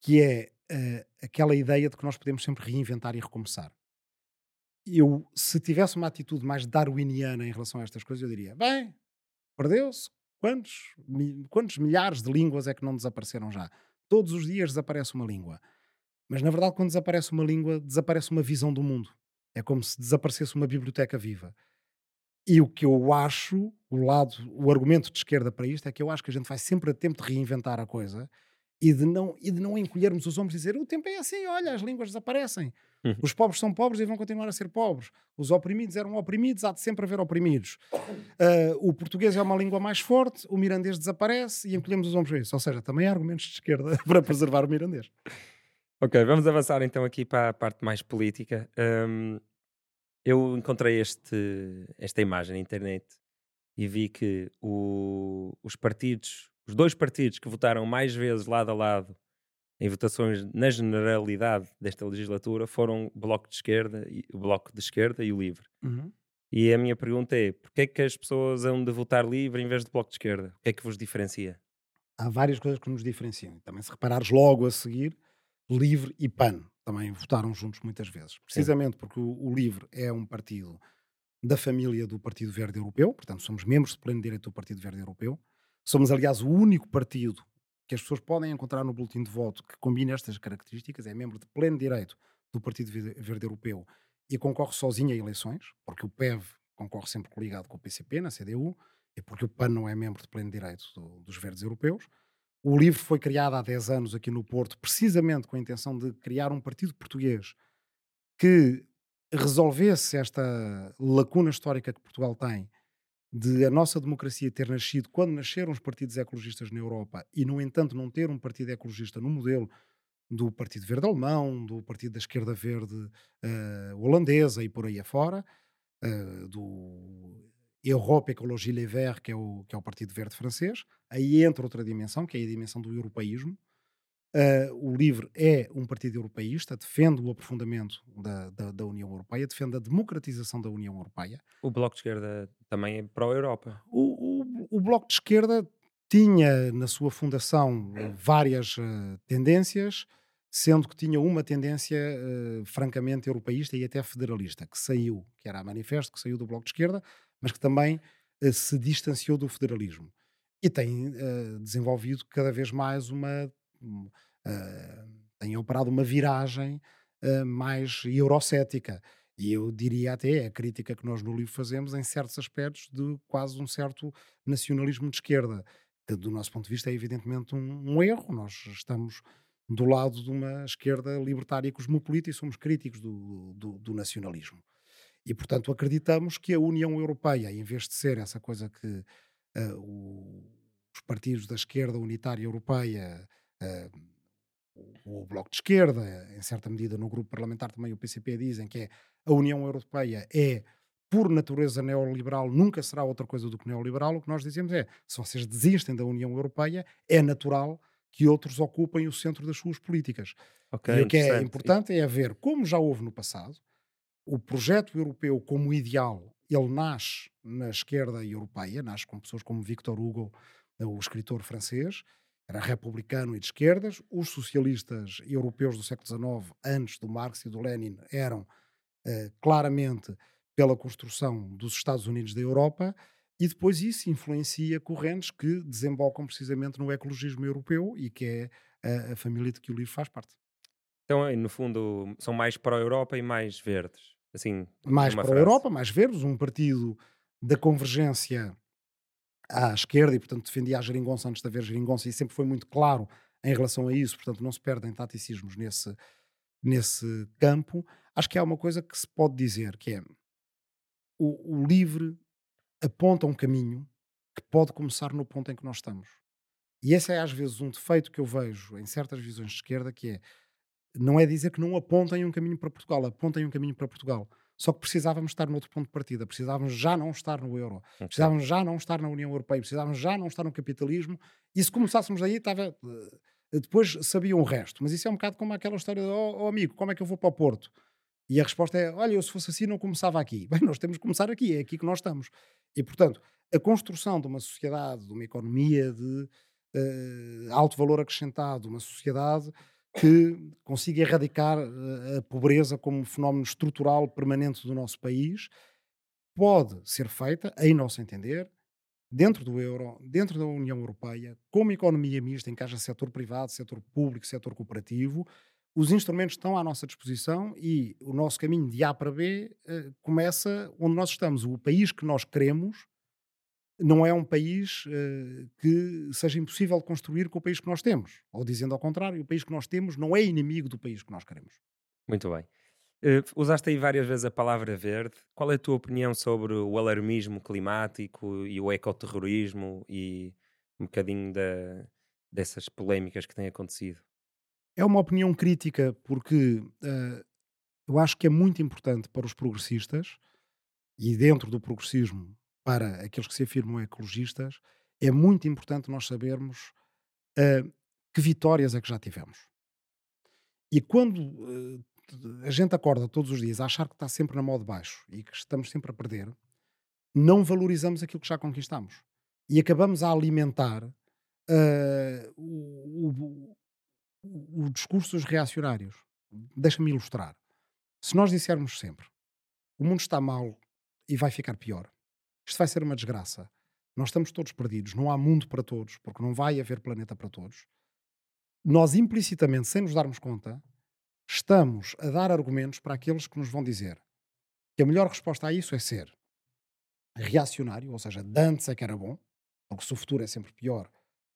que é uh, aquela ideia de que nós podemos sempre reinventar e recomeçar. Eu, se tivesse uma atitude mais darwiniana em relação a estas coisas, eu diria: bem, perdeu-se. Quantos, quantos milhares de línguas é que não desapareceram já? Todos os dias desaparece uma língua. Mas na verdade, quando desaparece uma língua, desaparece uma visão do mundo. É como se desaparecesse uma biblioteca viva. E o que eu acho, o lado, o argumento de esquerda para isto é que eu acho que a gente vai sempre a tempo de reinventar a coisa e de não, e de não encolhermos os ombros e dizer o tempo é assim, olha, as línguas desaparecem. Uhum. Os pobres são pobres e vão continuar a ser pobres. Os oprimidos eram oprimidos, há de sempre haver oprimidos. Uh, o português é uma língua mais forte, o mirandês desaparece e encolhemos os ombros para isso. Ou seja, também há argumentos de esquerda <laughs> para preservar o mirandês. Ok, vamos avançar então aqui para a parte mais política. Um, eu encontrei este, esta imagem na internet e vi que o, os partidos os dois partidos que votaram mais vezes lado a lado em votações na generalidade desta legislatura foram o Bloco de Esquerda, o Bloco de Esquerda e o Livre. Uhum. E a minha pergunta é: porquê é que as pessoas vão de votar livre em vez do Bloco de Esquerda? O que é que vos diferencia? Há várias coisas que nos diferenciam. Também se reparares logo a seguir, Livre e PAN também votaram juntos muitas vezes. Precisamente Sim. porque o, o Livre é um partido da família do Partido Verde Europeu, portanto somos membros de pleno direito do Partido Verde Europeu. Somos, aliás, o único partido que as pessoas podem encontrar no boletim de voto que combina estas características, é membro de pleno direito do Partido Verde Europeu e concorre sozinho a eleições, porque o PEV concorre sempre coligado com o PCP na CDU, e porque o PAN não é membro de pleno direito do, dos Verdes Europeus. O LIVRE foi criado há 10 anos aqui no Porto, precisamente com a intenção de criar um partido português que resolvesse esta lacuna histórica que Portugal tem de a nossa democracia ter nascido quando nasceram os partidos ecologistas na Europa e, no entanto, não ter um partido ecologista no modelo do Partido Verde Alemão, do Partido da Esquerda Verde uh, holandesa e por aí afora, uh, do Europe Ecologie Les Verts, que é, o, que é o Partido Verde francês. Aí entra outra dimensão, que é a dimensão do europeísmo, Uh, o LIVRE é um partido europeísta, defende o aprofundamento da, da, da, União Europeia, defende a democratização da União Europeia. O Bloco de Esquerda também é pró-Europa. O, o, o, Bloco de Esquerda tinha na sua fundação <clears throat> várias uh, tendências, sendo que tinha uma tendência uh, francamente europeísta e até federalista, que saiu, que era a Manifesto, que saiu do Bloco de Esquerda, mas que também se distanciou do federalismo e tem uh, desenvolvido cada vez mais uma. Tem operado uma viragem mais eurocética. E eu diria até, a crítica que nós no livro fazemos, em certos aspectos, de quase um certo nacionalismo de esquerda, que do nosso ponto de vista é evidentemente um, um erro. Nós estamos do lado de uma esquerda libertária e cosmopolita e somos críticos do, do, do, nacionalismo. E, portanto, acreditamos que a União Europeia, em vez de ser essa coisa que uh, o, os partidos da esquerda unitária europeia, o, o, Bloco de Esquerda, em certa medida no grupo parlamentar também o PCP, dizem que é a União Europeia é por natureza neoliberal, nunca será outra coisa do que neoliberal. O que nós dizemos é: se vocês desistem da União Europeia, é natural que outros ocupem o centro das suas políticas. Okay, e o que é importante é ver, como já houve no passado, o projeto europeu como ideal, ele nasce na esquerda europeia, nasce com pessoas como Victor Hugo, o escritor francês, era republicano e de esquerdas. Os socialistas europeus do século XIX, antes do Marx e do Lenin, eram eh, claramente pela construção dos Estados Unidos da Europa e depois isso influencia correntes que desembocam precisamente no ecologismo europeu e que é a, a família de que o livro faz parte. Então, no fundo, são mais pró-Europa e mais verdes. Assim, mais pró-Europa, mais verdes, um partido da convergência à esquerda e, portanto, defendia a geringonça antes de haver geringonça e sempre foi muito claro em relação a isso, portanto, não se perdem taticismos nesse, nesse campo. Acho que há uma coisa que se pode dizer, que é o, o livre aponta um caminho que pode começar no ponto em que nós estamos. E esse é às vezes um defeito que eu vejo em certas visões de esquerda, que é não é dizer que não apontem um caminho para Portugal, apontem um caminho para Portugal. Só que precisávamos estar no outro ponto de partida, precisávamos já não estar no euro, okay. precisávamos já não estar na União Europeia, precisávamos já não estar no capitalismo. E se começássemos aí, estava. Eh, depois sabiam o resto. Mas isso é um bocado como aquela história de, oh, oh amigo, como é que eu vou para o Porto? E a resposta é: olha, eu se fosse assim não começava aqui. <laughs> Bem, nós temos que começar aqui, é aqui que nós estamos. E, portanto, a construção de uma sociedade, de uma economia de uh, alto valor acrescentado, uma sociedade que consiga erradicar uh, a pobreza como fenómeno estrutural permanente do nosso país, pode ser feita, em nosso entender, dentro do euro, dentro da União Europeia, com uma economia mista em que haja setor privado, setor público, setor cooperativo, os instrumentos estão à nossa disposição e o nosso caminho de A para B uh, começa onde nós estamos. O país que nós queremos não é um país uh, que seja impossível construir com o país que nós temos. Ou dizendo ao contrário, o país que nós temos não é inimigo do país que nós queremos. Muito bem. Uh, usaste aí várias vezes a palavra verde. Qual é a tua opinião sobre o alarmismo climático e o ecoterrorismo e um bocadinho da, dessas polémicas que têm acontecido? É uma opinião crítica porque uh, eu acho que é muito importante para os progressistas e dentro do progressismo para aqueles que se afirmam ecologistas, é muito importante nós sabermos uh, que vitórias é que já tivemos. E quando uh, a gente acorda todos os dias a achar que está sempre na mão de baixo e que estamos sempre a perder, não valorizamos aquilo que já conquistamos. E acabamos a alimentar uh, o, o, discurso dos reacionários. Deixa-me ilustrar. Se nós dissermos sempre o mundo está mal e vai ficar pior, isto vai ser uma desgraça. Nós estamos todos perdidos, não há mundo para todos, porque não vai haver planeta para todos. Nós, implicitamente, sem nos darmos conta, estamos a dar argumentos para aqueles que nos vão dizer que a melhor resposta a isso é ser reacionário, ou seja, de antes é que era bom, porque se o futuro é sempre pior,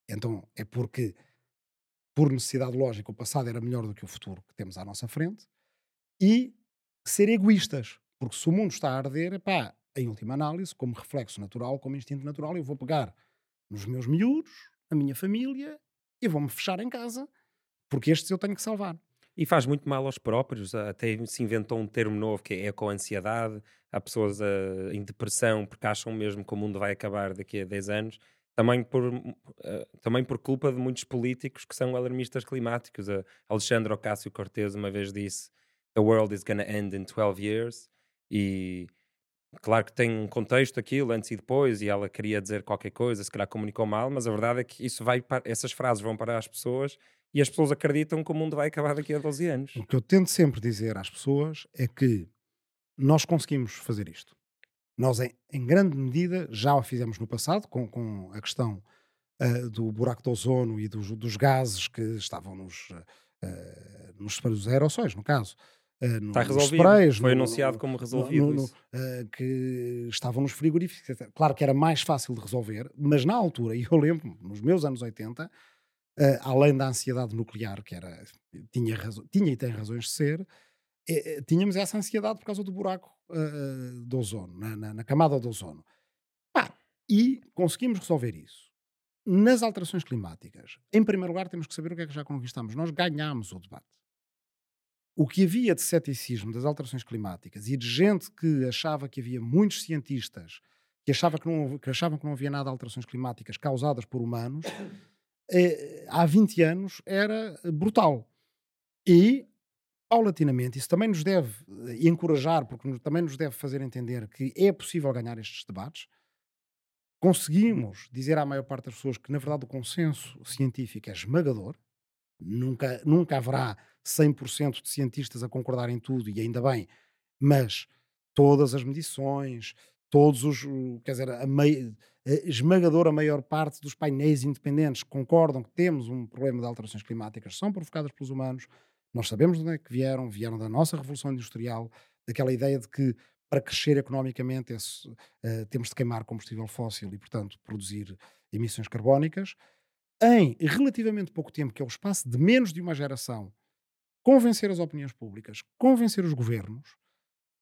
então é porque por necessidade lógica, o passado era melhor do que o futuro que temos à nossa frente, e ser egoístas, porque se o mundo está a arder, pá, em última análise, como reflexo natural, como instinto natural, eu vou pegar nos meus miúdos, na minha família, e vou-me fechar em casa, porque estes eu tenho que salvar. E faz muito mal aos próprios, até se inventou um termo novo que é eco-ansiedade, há pessoas uh, em depressão porque acham mesmo que o mundo vai acabar daqui a 10 anos, também por, uh, também por culpa de muitos políticos que são alarmistas climáticos. Uh, Alexandre Ocasio-Cortez uma vez disse The world is gonna end in 12 years e claro que tem um contexto aquilo antes e depois e ela queria dizer qualquer coisa, se calhar comunicou mal, mas a verdade é que isso vai para, essas frases vão para as pessoas e as pessoas acreditam que o mundo vai acabar daqui a 12 anos. O que eu tento sempre dizer às pessoas é que nós conseguimos fazer isto. Nós, em, em grande medida, já o fizemos no passado, com, com a questão uh, do buraco de ozono e dos, dos gases que estavam nos, uh, nos aerossóis, no caso. Uh, Está resolvido. Sprays, Foi no, anunciado como resolvido. No, uh, que estavam nos frigoríficos. Claro que era mais fácil de resolver, mas na altura, <laughs> e eu lembro, nos meus anos 80, uh, além da ansiedade nuclear, que era, tinha, razo, tinha e tem razões de ser, tínhamos essa ansiedade por causa do buraco do ozono, na, na, na, camada do ozono. Pá, e conseguimos resolver isso. Nas alterações climáticas, em primeiro lugar, temos que saber o que é que já conquistamos. Nós ganhámos o debate o que havia de ceticismo das alterações climáticas e de gente que achava que havia muitos cientistas que, achava que, não, que achavam que não havia nada de alterações climáticas causadas por humanos, eh, há 20 anos era brutal. E, paulatinamente, isso também nos deve eh, encorajar, porque também nos deve fazer entender que é possível ganhar estes debates. Conseguimos dizer à maior parte das pessoas que, na verdade, o consenso científico é esmagador, nunca, nunca haverá 100% de cientistas a concordar em tudo, e ainda bem, mas todas as medições, todos os, quer dizer, a, mei, a esmagadora maior parte dos painéis independentes concordam que temos um problema de alterações climáticas, são provocadas pelos humanos, nós sabemos de onde é que vieram, vieram da nossa Revolução Industrial, daquela ideia de que para crescer economicamente esse, uh, temos de queimar combustível fóssil e, portanto, produzir emissões carbónicas. Em relativamente pouco tempo, que é o espaço de menos de uma geração, convencer as opiniões públicas, convencer os governos,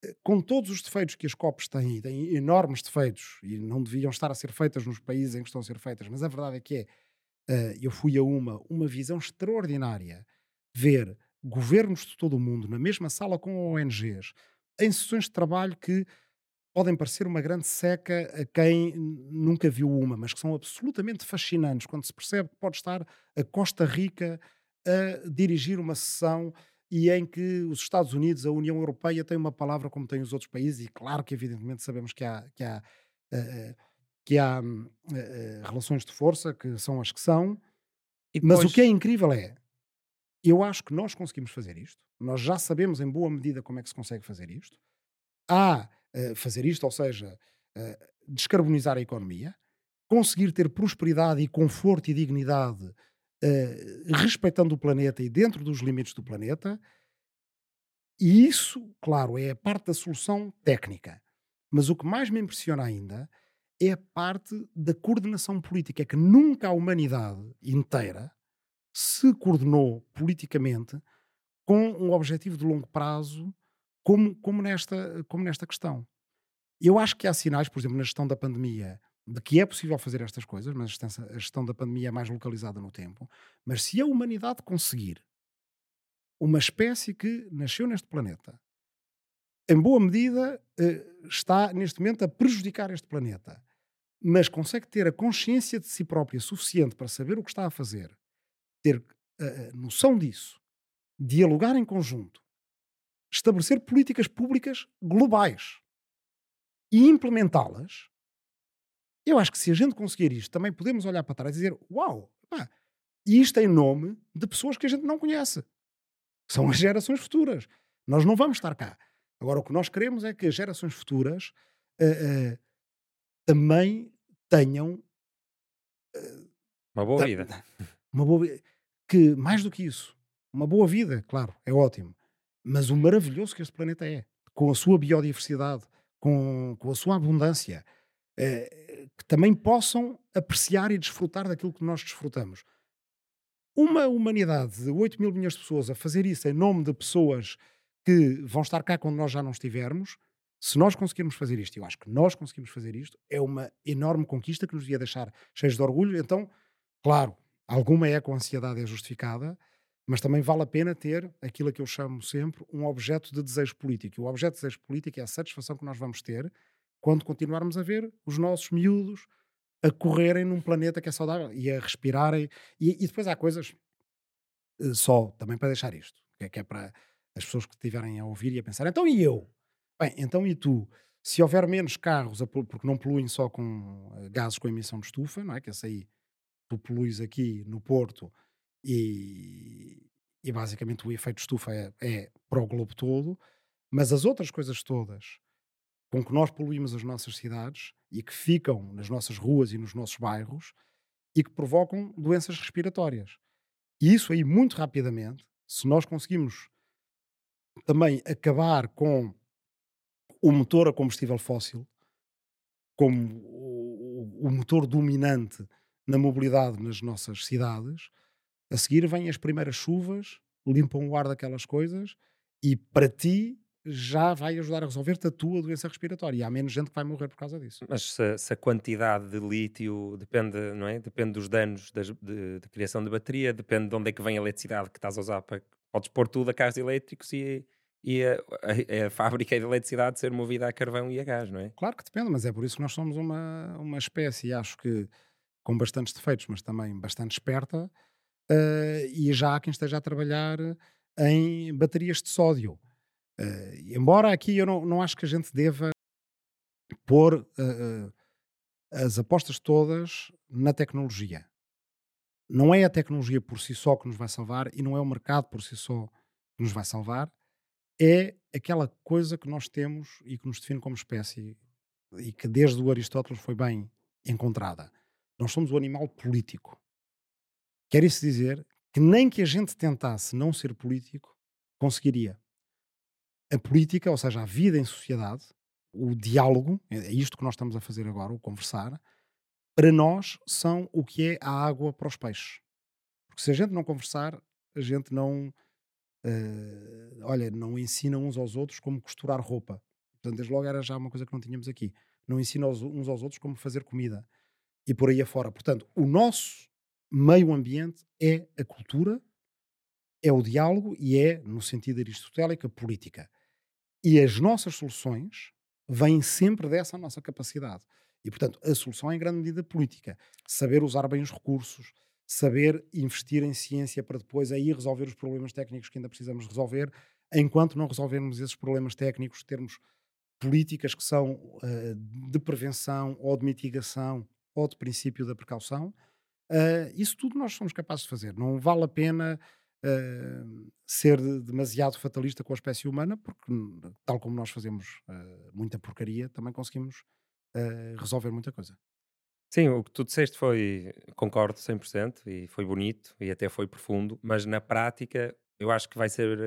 eh, com todos os defeitos que as COPs têm, têm enormes defeitos e não deviam estar a ser feitas nos países em que estão a ser feitas, mas a verdade é que é, uh, eu fui a uma, uma visão extraordinária, ver governos de todo o mundo na mesma sala com ONGs, em sessões de trabalho que podem parecer uma grande seca a quem nunca viu uma, mas que são absolutamente fascinantes quando se percebe que pode estar a Costa Rica a dirigir uma sessão e em que os Estados Unidos, a União Europeia, têm uma palavra como têm os outros países, e claro que, evidentemente, sabemos que há, que há, uh, que há uh, relações de força que são as que são, depois... mas o que é incrível é, eu acho que nós conseguimos fazer isto, nós já sabemos em boa medida como é que se consegue fazer isto. Há uh, fazer isto, ou seja, descarbonizar a economia, conseguir ter prosperidade e conforto e dignidade uh, respeitando o planeta e dentro dos limites do planeta. E isso, claro, é a parte da solução técnica. Mas o que mais me impressiona ainda é a parte da coordenação política, é que nunca a humanidade inteira se coordenou politicamente com um objetivo de longo prazo como, como, nesta, como nesta questão. Eu acho que há sinais, por exemplo, na gestão da pandemia, de que é possível fazer estas coisas, mas a gestão da pandemia é mais localizada no tempo. Mas se a humanidade conseguir uma espécie que nasceu neste planeta, em boa medida eh, está neste momento a prejudicar este planeta, mas consegue ter a consciência de si própria suficiente para saber o que está a fazer, ter a noção disso, dialogar em conjunto, estabelecer políticas públicas globais e implementá-las, eu acho que se a gente conseguir isto, também podemos olhar para trás e dizer: Uau, pá, isto em nome de pessoas que a gente não conhece. São as gerações futuras. Nós não vamos estar cá. Agora, o que nós queremos é que as gerações futuras uh, uh, também tenham. Uh, uma boa vida. Uma boa Que, mais do que isso, uma boa vida, claro, é ótimo. Mas o maravilhoso que este planeta é, com a sua biodiversidade, com, com a sua abundância, eh, que também possam apreciar e desfrutar daquilo que nós desfrutamos. Uma humanidade de 8 mil milhões de pessoas a fazer isso em nome de pessoas que vão estar cá quando nós já não estivermos, se nós conseguirmos fazer isto, eu acho que nós conseguimos fazer isto, é uma enorme conquista que nos devia deixar cheios de orgulho. Então, claro, alguma é com ansiedade é justificada, mas também vale a pena ter aquilo que eu chamo sempre um objeto de desejo político. E o objeto de desejo político é a satisfação que nós vamos ter quando continuarmos a ver os nossos miúdos a correrem num planeta que é saudável e a respirarem. E, e depois há coisas, uh, só também para deixar isto, que é, que é para as pessoas que estiverem a ouvir e a pensar: então e eu? Bem, então e tu? Se houver menos carros, porque não poluem só com uh, gases com emissão de estufa, não é? Que esse aí tu poluis aqui no Porto e, e basicamente o efeito estufa é, é para o globo todo, mas as outras coisas todas com que nós poluímos as nossas cidades e que ficam nas nossas ruas e nos nossos bairros e que provocam doenças respiratórias. E isso aí, muito rapidamente, se nós conseguimos também acabar com o motor a combustível fóssil como o, o motor dominante na mobilidade nas nossas cidades, a seguir vêm as primeiras chuvas, limpam o ar daquelas coisas e para ti já vai ajudar a resolver-te a tua doença respiratória. E há menos gente que vai morrer por causa disso. Mas se, se a quantidade de lítio depende, não é? Depende dos danos das, de, de, criação de bateria, depende de onde é que vem a eletricidade que estás a usar para podes pôr tudo a carros elétricos e, e a, a, a, <laughs> fábrica de eletricidade ser movida a carvão e a gás, não é? Claro que depende, mas é por isso que nós somos uma, uma espécie, acho que com bastantes defeitos, mas também bastante esperta, uh, e já há quem esteja a trabalhar em baterias de sódio. Uh, embora aqui eu não, não acho que a gente deva pôr uh, as apostas todas na tecnologia. Não é a tecnologia por si só que nos vai salvar e não é o mercado por si só que nos vai salvar. É aquela coisa que nós temos e que nos define como espécie e que desde o Aristóteles foi bem encontrada. Nós somos o animal político. Quer isso dizer que nem que a gente tentasse não ser político, conseguiria. A política, ou seja, a vida em sociedade, o diálogo, é isto que nós estamos a fazer agora, o conversar, para nós são o que é a água para os peixes. Porque se a gente não conversar, a gente não. Uh, olha, não ensina uns aos outros como costurar roupa. Portanto, desde logo era já uma coisa que não tínhamos aqui. Não ensina uns aos outros como fazer comida. E por aí afora. Portanto, o nosso meio ambiente é a cultura, é o diálogo e é, no sentido aristotélico, a política. E as nossas soluções vêm sempre dessa nossa capacidade. E, portanto, a solução é em grande medida política. Saber usar bem os recursos, saber investir em ciência para depois aí resolver os problemas técnicos que ainda precisamos resolver, enquanto não resolvermos esses problemas técnicos, termos políticas que são uh, de prevenção ou de mitigação ou de princípio da precaução. Uh, isso tudo nós somos capazes de fazer. Não vale a pena uh, ser demasiado fatalista com a espécie humana, porque, tal como nós fazemos muita porcaria, também conseguimos resolver muita coisa. Sim, o que tu disseste foi, concordo 100% e foi bonito e até foi profundo, mas na prática eu acho que vai ser,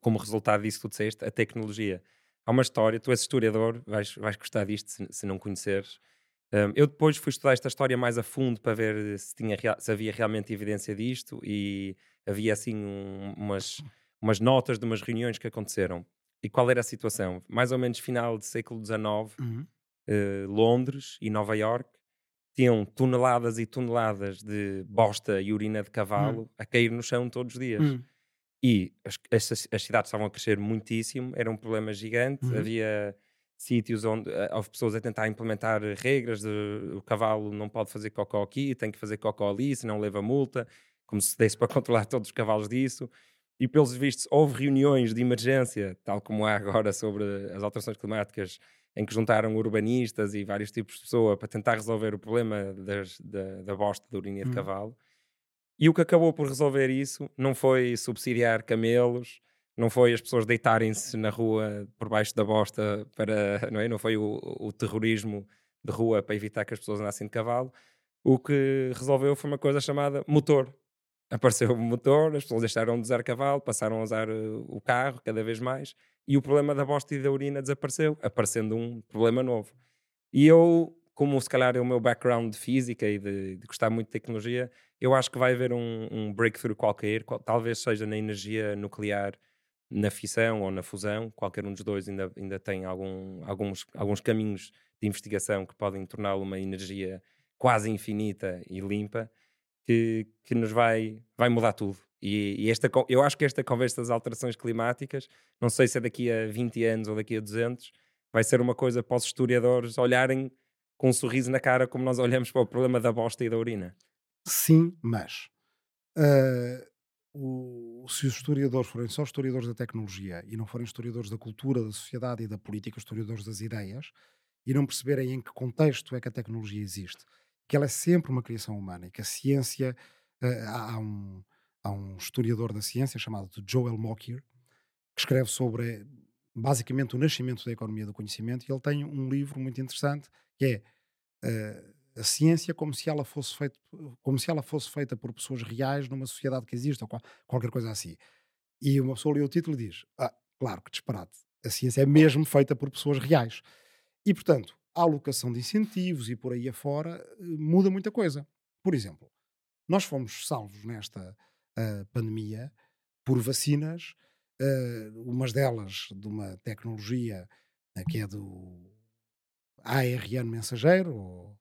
como resultado disso que tu disseste, a tecnologia. Há uma história, tu és historiador, vais, vais gostar disto se, se não conheceres. Um, eu depois fui estudar esta história mais a fundo para ver se, tinha, se havia realmente evidência disto e havia assim um, umas, umas notas de umas reuniões que aconteceram. E qual era a situação? Mais ou menos final do século XIX, uhum uh, Londres e Nova York tinham toneladas e toneladas de bosta e urina de cavalo hum. a cair no chão todos os dias. Hum. E as, as, as, cidades estavam a crescer muitíssimo, era um problema gigante. Uhum. Havia sítios onde uh, houve pessoas a tentar implementar regras de o cavalo não pode fazer cocó aqui, tem que fazer cocó ali, senão leva multa, como se desse <laughs> para controlar todos os cavalos disso. E pelos vistos, houve reuniões de emergência, tal como há agora sobre as alterações climáticas, em que juntaram urbanistas e vários tipos de pessoa para tentar resolver o problema das, da, da bosta da urina de hum. cavalo. E o que acabou por resolver isso não foi subsidiar camelos, não foi as pessoas deitarem-se na rua por baixo da bosta para, não é? Não foi o, o terrorismo de rua para evitar que as pessoas andassem de cavalo. O que resolveu foi uma coisa chamada motor. Apareceu o motor, as pessoas deixaram de usar cavalo, passaram a usar uh, o carro cada vez mais e o problema da bosta e da urina desapareceu, aparecendo um problema novo. E eu, como se calhar é o meu background de física e de, de gostar muito de tecnologia, eu acho que vai haver um, um breakthrough qualquer, qual, talvez seja na energia nuclear, na fissão ou na fusão, qualquer um dos dois ainda, ainda tem algum, alguns, alguns caminhos de investigação que podem torná-lo uma energia quase infinita e limpa, que, que nos vai, vai mudar tudo. E, e, esta, eu acho que esta conversa das alterações climáticas, não sei se é daqui a 20 anos ou daqui a 200, vai ser uma coisa para os historiadores olharem com um sorriso na cara como nós olhamos para o problema da bosta e da urina. Sim, mas uh, o, se os historiadores forem só historiadores da tecnologia e não forem historiadores da cultura, da sociedade e da política, historiadores das ideias, e não perceberem em que contexto é que a tecnologia existe, que ela é sempre uma criação humana e que a ciência uh, há um há um historiador da ciência chamado Joel Mokyr, que escreve sobre basicamente o nascimento da economia do conhecimento, e ele tem um livro muito interessante que é uh, a ciência como se ela fosse feita como se ela fosse feita por pessoas reais numa sociedade que existe ou qual, qualquer coisa assim. E uma pessoa lê o título e diz: Ah, claro que disparate. A ciência é mesmo feita por pessoas reais. E, portanto, a alocação de incentivos e por aí afora eh, muda muita coisa. Por exemplo, nós fomos salvos nesta uh, pandemia por vacinas, uh, umas delas de uma tecnologia uh, que é do ARN mensageiro, ou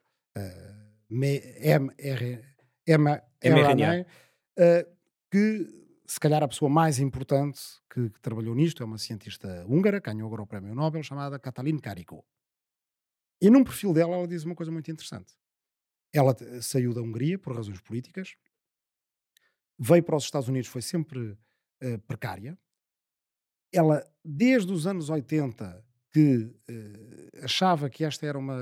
mRNA, que se calhar a pessoa mais importante que, que, trabalhou nisto é uma cientista húngara, ganhou agora o prémio Nobel, chamada Katalin Karikó. E num perfil dela ela diz uma coisa muito interessante. Ela saiu da Hungria por razões políticas, veio para os Estados Unidos, foi sempre uh, precária. Ela, desde os anos 80, que uh, achava que esta era uma,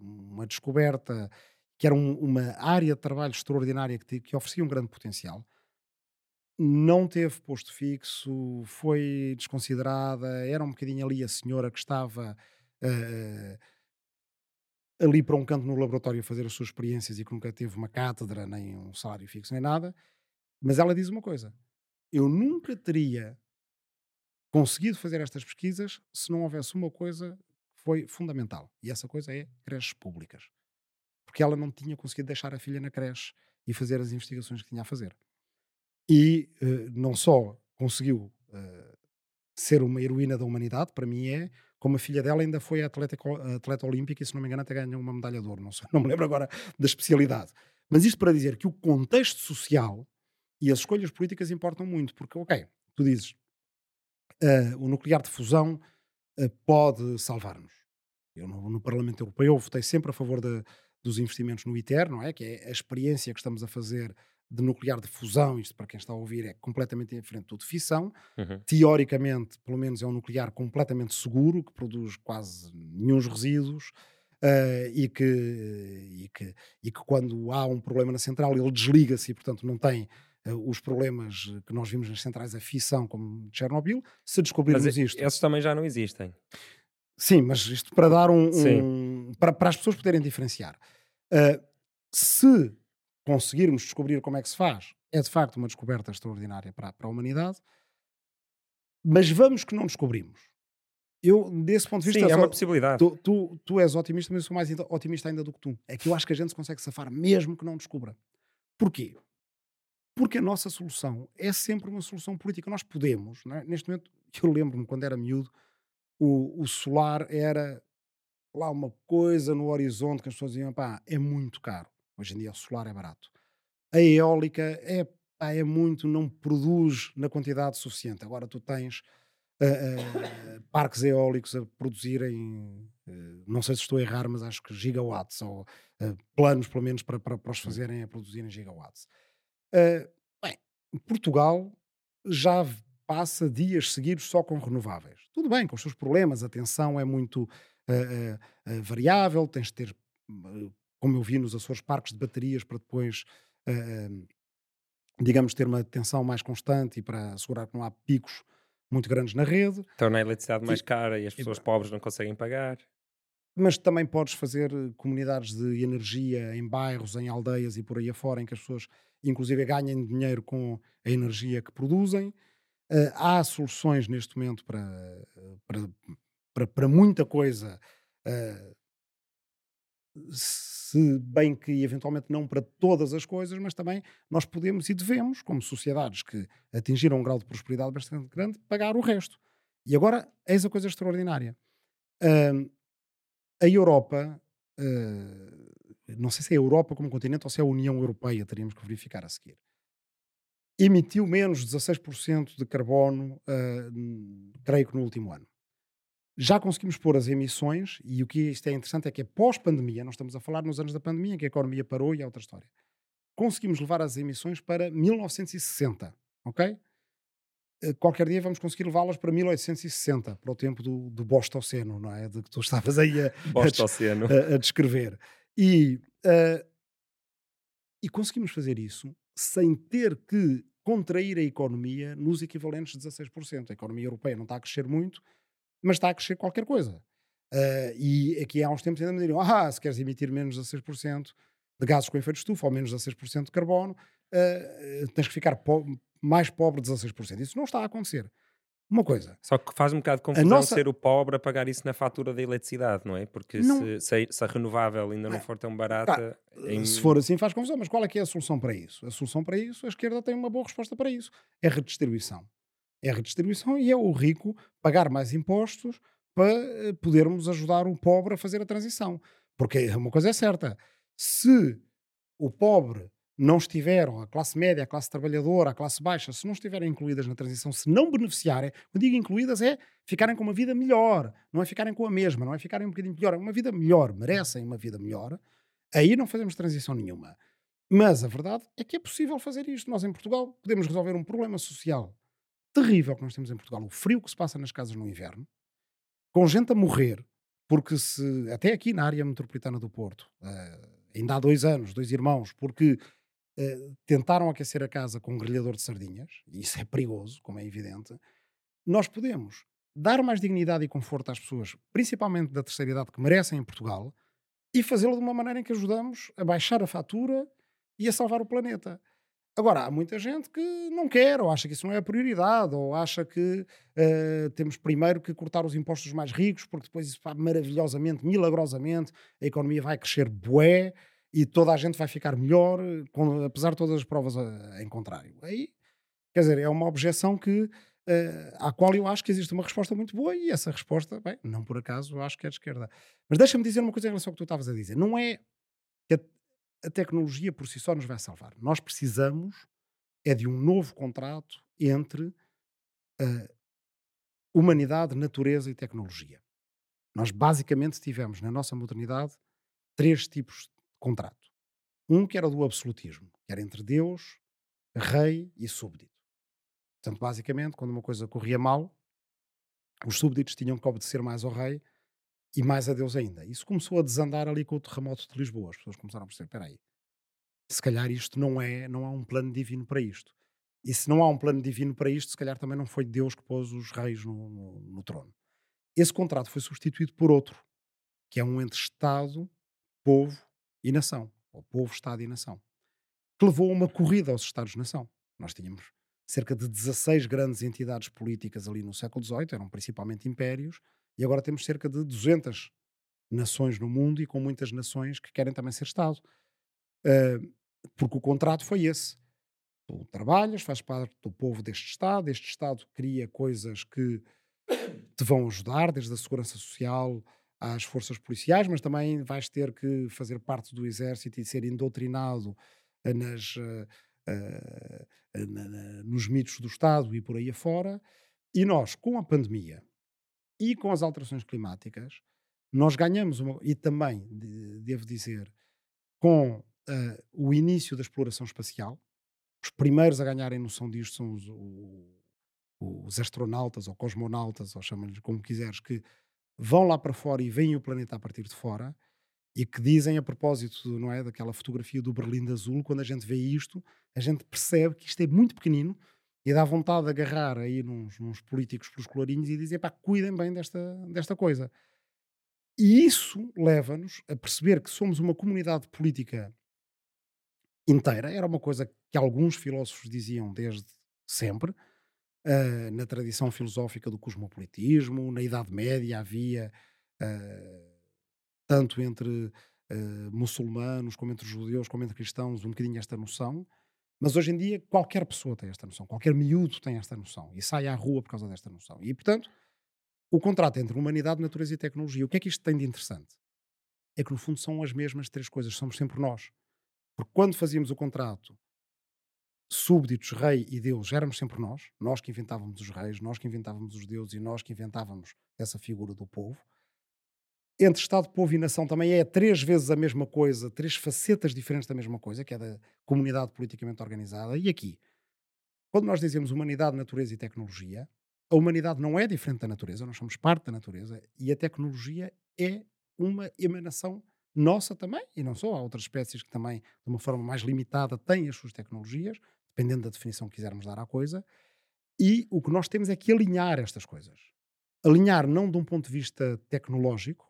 uma descoberta, que era um, uma área de trabalho extraordinária que, que oferecia um grande potencial, não teve posto fixo, foi desconsiderada, era um bocadinho ali a senhora que estava uh, ali para um canto no laboratório a fazer as suas experiências e que nunca teve uma cátedra, nem um salário fixo, nem nada. Mas ela diz uma coisa: eu nunca teria conseguido fazer estas pesquisas se não houvesse uma coisa que foi fundamental. E essa coisa é creches públicas. Porque ela não tinha conseguido deixar a filha na creche e fazer as investigações que tinha a fazer. E uh, não só conseguiu uh, ser uma heroína da humanidade, para mim é, como a filha dela ainda foi atleta, atleta olímpica e, se não me engano, até ganhou uma medalha de ouro. Não, sei, <laughs> não me lembro agora da especialidade. Mas isto para dizer que o contexto social e as escolhas políticas importam muito, porque, ok, tu dizes, o nuclear de fusão pode salvar-nos. Eu, no, no, Parlamento Europeu, votei sempre a favor de, dos investimentos no ITER, não é? Que é a experiência que estamos a fazer de nuclear de fusão, isto para quem está a ouvir é completamente diferente do de fissão. Uhum. Teoricamente, pelo menos é um nuclear completamente seguro, que produz quase nenhum resíduos. Uh, e, que, e, que, e que quando há um problema na central ele desliga-se e portanto não tem os problemas que nós vimos nas centrais a fissão como de Chernobyl, se descobrirmos mas isto... esses também já não existem. Sim, mas isto para dar um... um para, para as pessoas poderem diferenciar. Uh, se conseguirmos descobrir como é que se faz, é de facto uma descoberta extraordinária para, para a humanidade. Mas vamos que não descobrimos. Eu, desse ponto de vista. Sim, é uma possibilidade. Tu, tu, tu, és otimista, mas eu sou mais otimista ainda do que tu. É que eu acho que a gente se consegue safar mesmo que não descubra. Porquê? Porque a nossa solução é sempre uma solução política. Nós podemos, é? neste momento, <laughs> eu lembro-me quando era miúdo, o, o solar era lá uma coisa no horizonte que as pessoas diziam, pá, é muito caro. Hoje em dia o solar é barato. A eólica é, pá, é muito, não produz na quantidade suficiente. Agora tu tens uh, uh, <coughs> parques eólicos a produzirem, uh, não sei se estou a errar, mas acho que gigawatts, ou planos pelo menos para, para, para os fazerem a produzirem gigawatts. Bem, Portugal já passa dias seguidos só com renováveis. Tudo bem, com os seus problemas, a tensão é muito variável, tens de ter como eu vi nos Açores, parques de baterias para depois, uh, digamos, ter uma tensão mais constante e para assegurar que não há picos muito grandes na rede. Torna a eletricidade mais cara e as pessoas e, pobres não conseguem pagar. Mas também podes fazer eh, comunidades de energia em bairros, em aldeias e por aí afora, em que as pessoas, inclusive, ganhem dinheiro com a energia que produzem. Uh, há soluções neste momento para, para, para, para muita coisa. Uh, se bem que eventualmente não para todas as coisas, mas também nós podemos e devemos, como sociedades que atingiram um grau de prosperidade bastante grande, pagar o resto. E agora, eis a coisa extraordinária. Uh, a Europa, uh, não sei se é a Europa como continente ou se é a União Europeia, teríamos que verificar a seguir, emitiu menos 16% de carbono, uh, creio que no último ano já conseguimos pôr as emissões, e o que isto é interessante é que é pós-pandemia, nós estamos a falar nos anos da pandemia, em que a economia parou e é outra história. Conseguimos levar as emissões para 1960, ok? Eh, qualquer dia vamos conseguir levá-las para 1860, para o tempo do, do Bostoceno, não é? De que tu estavas aí a, <laughs> a, a, a descrever. E, uh, e conseguimos fazer isso sem ter que contrair a economia nos equivalentes de 16%. A economia europeia não está a crescer muito, mas está a crescer qualquer coisa. Uh, e aqui há uns tempos ainda me diriam: ah, se queres emitir menos a 6% de gases com efeito de estufa ou menos a 6% de carbono, uh, tens que ficar po mais pobre 16%. Isso não está a acontecer. Uma coisa. Só que faz um bocado de confusão nossa... ser o pobre a pagar isso na fatura da eletricidade, não é? Porque não... se, se, a, se, a, renovável ainda não for tão barata. em... Se for assim, faz confusão. Mas qual é que é a solução para isso? A solução para isso, a esquerda tem uma boa resposta para isso: é redistribuição. É redistribuição e é o rico pagar mais impostos para eh, podermos ajudar o pobre a fazer a transição. Porque uma coisa é certa: se o pobre não estiveram, a classe média, a classe trabalhadora, a classe baixa, se não estiverem incluídas na transição, se não beneficiarem, quando digo incluídas é ficarem com uma vida melhor, não é ficarem com a mesma, não é ficarem um bocadinho pior, é uma vida melhor, merecem uma vida melhor, aí não fazemos transição nenhuma. Mas a verdade é que é possível fazer isto. Nós em Portugal podemos resolver um problema social terrível que nós temos em Portugal, o frio que se passa nas casas no inverno, com gente a morrer, porque se, até aqui na área metropolitana do Porto, uh, ainda há dois anos, dois irmãos, porque eh, tentaram aquecer a casa com um grelhador de sardinhas, e isso é perigoso, como é evidente, nós podemos dar mais dignidade e conforto às pessoas, principalmente da terceira idade, que merecem em Portugal, e fazê-lo de uma maneira em que ajudamos a baixar a fatura e a salvar o planeta. Agora, há muita gente que não quer, ou acha que isso não é a prioridade, ou acha que uh, temos primeiro que cortar os impostos mais ricos, porque depois isso vai maravilhosamente, milagrosamente, a economia vai crescer bué, e toda a gente vai ficar melhor, com, apesar de todas as provas a, em contrário. Aí, quer dizer, é uma objeção que, uh, à qual eu acho que existe uma resposta muito boa e essa resposta, bem, não por acaso, eu acho que é de esquerda. Mas deixa-me dizer uma coisa em relação ao que tu estavas a dizer. Não é que a, tecnologia por si só nos vai salvar. Nós precisamos é de um novo contrato entre humanidade, natureza e tecnologia. Nós basicamente tivemos na nossa modernidade três tipos contrato. Um que era do absolutismo, que era entre Deus, rei e súbdito. Portanto, basicamente, quando uma coisa corria mal, os súbditos tinham que obedecer mais ao rei e mais a Deus ainda. Isso começou a desandar ali com o terremoto de Lisboa. As pessoas começaram a perceber, espera aí, se calhar isto não é, não há um plano divino para isto. E se não há um plano divino para isto, se calhar também não foi Deus que pôs os reis no, no, no trono. Esse contrato foi substituído por outro, que é um entre Estado, povo e nação, ou povo, Estado e nação, que levou uma corrida aos Estados-nação. Nós tínhamos cerca de 16 grandes entidades políticas ali no século XVIII, eram principalmente impérios, e agora temos cerca de 200 nações no mundo e com muitas nações que querem também ser Estado. Uh, porque o contrato foi esse. Tu trabalhas, fazes parte do povo deste Estado, este Estado cria coisas que te vão ajudar, desde a segurança social, às forças policiais, mas também vais ter que fazer parte do exército e ser indoctrinado eh, nas, uh, uh, na, na, nos mitos do Estado e por aí afora. E nós, com a pandemia e com as alterações climáticas, nós ganhamos, uma, e também, de, devo dizer, com uh, o início da exploração espacial, os primeiros a ganharem noção disto são os, os astronautas ou cosmonautas, ou chama-lhes como quiseres, que vão lá para fora e veem o planeta a partir de fora e que dizem a propósito, não é, daquela fotografia do Berlim de Azul, quando a gente vê isto, a gente percebe que isto é muito pequenino e dá vontade de agarrar aí nos, nos políticos pelos colorinhos e dizer, pá, cuidem bem desta, desta coisa. E isso leva-nos a perceber que somos uma comunidade política inteira. Era uma coisa que alguns filósofos diziam desde sempre, Uh, na tradição filosófica do cosmopolitismo, na Idade Média havia, uh, tanto entre uh, muçulmanos, como entre judeus, como entre cristãos, um bocadinho esta noção. Mas hoje em dia qualquer pessoa tem esta noção, qualquer miúdo tem esta noção e sai à rua por causa desta noção. E, portanto, o contrato entre humanidade, natureza e tecnologia, o que é que isto tem de interessante? É que, no fundo, são as mesmas três coisas, somos sempre nós. Porque quando fazíamos o contrato súbditos, rei e Deus, éramos sempre nós, nós que inventávamos os reis, nós que inventávamos os deuses e nós que inventávamos essa figura do povo. Entre Estado, povo e nação também é três vezes a mesma coisa, três facetas diferentes da mesma coisa, que é da comunidade politicamente organizada. E aqui, quando nós dizemos humanidade, natureza e tecnologia, a humanidade não é diferente da natureza, nós somos parte da natureza e a tecnologia é uma emanação nossa também, e não só, há outras espécies que também, de uma forma mais limitada, têm as suas tecnologias, dependendo da definição que quisermos dar à coisa, e o que nós temos é que alinhar estas coisas. alinhar não de um ponto de vista tecnológico,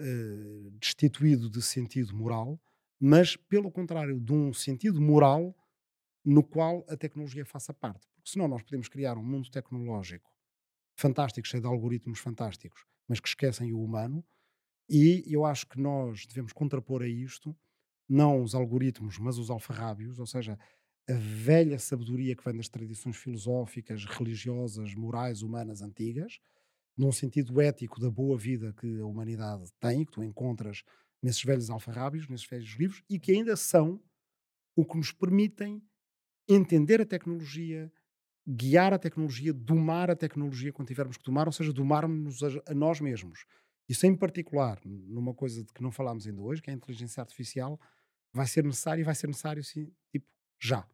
uh, destituído de sentido moral, mas pelo contrário, de um sentido moral no qual a tecnologia faça parte. Porque senão nós podemos criar um mundo tecnológico fantástico, cheio de algoritmos fantásticos, mas que esquecem o humano. E eu acho que nós devemos contrapor a isto não os algoritmos, mas os alfarrábios, ou seja, a velha sabedoria que vem das tradições filosóficas, religiosas, morais, humanas antigas, num sentido ético da boa vida que a humanidade tem, que tu encontras nesses velhos alfarrábios, nesses velhos livros, e que ainda são o que nos permitem entender a tecnologia, guiar a tecnologia, domar a tecnologia quando tivermos que domar, ou seja, domarmos a, a nós mesmos. Isso em particular, numa coisa de que não falámos ainda hoje, que é a inteligência artificial, vai ser necessário e vai ser necessário, sim, tipo, já.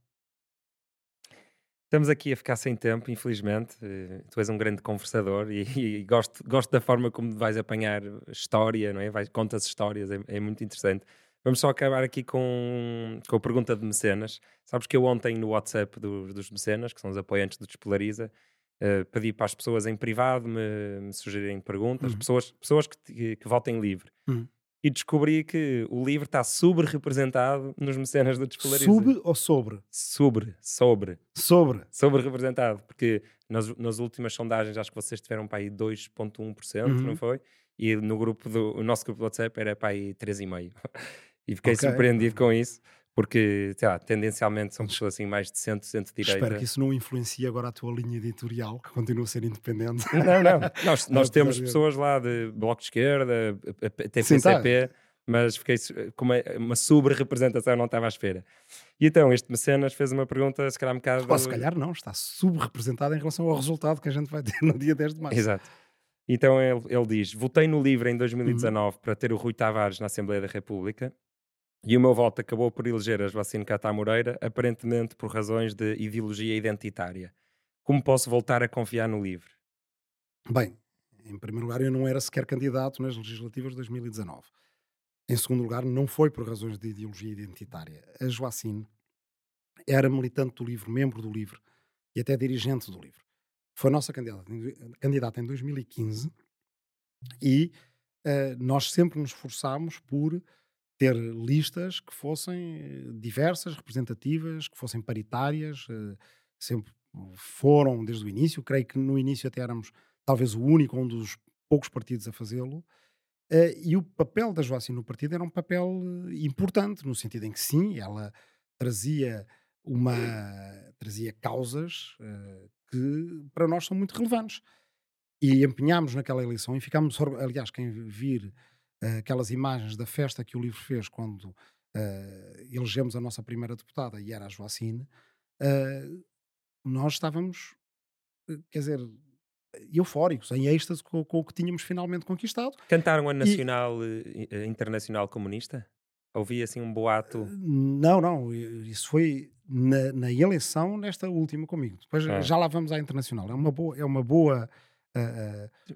Estamos aqui a ficar sem tempo, infelizmente. Eh, tu és um grande conversador e, <laughs> e gosto, gosto da forma como vais apanhar história, não é? Vais, contas histórias, é, é, muito interessante. Vamos só acabar aqui com, com a pergunta de mecenas. Sabes que eu ontem no WhatsApp dos, dos mecenas, que são os apoiantes do Despolariza, uh, pedi para as pessoas em privado me, me sugerirem perguntas, uhum. pessoas, pessoas que, que, que votem livre. Uhum e descobri que o livro está sobre-representado nos mecenas do Despolariza. Sub ou sobre? Sobre, sobre. Sobre. Sobre-representado, porque nas, nas últimas sondagens acho que vocês tiveram para aí 2.1%, uhum. não foi? E no grupo do o nosso grupo do WhatsApp era para aí 3,5%. <laughs> e fiquei okay. surpreendido com isso porque, sei lá, tendencialmente são pessoas assim mais de centro, centro-direita. Espero que isso não influencie agora a tua linha editorial, que continua a ser independente. <laughs> Não, não. Nós, <laughs> nós temos pessoas lá de Bloco de Esquerda, TPCP, tá. mas fiquei com uma, uma sobre-representação, não estava à espera. E então, este Mecenas fez uma pergunta, se calhar um bocado... Ou se calhar não, está sub-representado em relação ao resultado que a gente vai ter no dia 10 de março. Exato. Então ele, ele diz: Votei no livro em 2019 uhum. para ter o Rui Tavares na Assembleia da República e o meu voto acabou por eleger a Joacine Catá Moreira, aparentemente por razões de ideologia identitária. Como posso voltar a confiar no LIVRE? Bem, em primeiro lugar, eu não era sequer candidato nas legislativas de 2019. Em segundo lugar, não foi por razões de ideologia identitária. A Joacine era militante do LIVRE, membro do LIVRE e até dirigente do LIVRE. Foi nossa candidata, candidata em 2015 e uh, nós sempre nos esforçámos por ter listas que fossem eh, diversas, representativas, que fossem paritárias, eh, sempre foram desde o início. Creio que no início até éramos talvez o único, um dos poucos partidos a fazê-lo. Eh, e o papel da Joacine no partido era um papel importante, no sentido em que sim, ela trazia uma trazia causas que para nós são muito relevantes. E empenhámos naquela eleição e ficámos, aliás, quem vir aquelas imagens da festa que o livro fez quando uh, elegemos a nossa primeira deputada e era a Joacine, uh, nós estávamos, quer dizer, eufóricos, em êxtase com, com, o que tínhamos finalmente conquistado. Cantaram a Nacional e, Internacional Comunista? Ouvi assim um boato? Não, não, isso foi na, na eleição nesta última comigo. Depois ah. já lá vamos à Internacional. É uma boa, é uma boa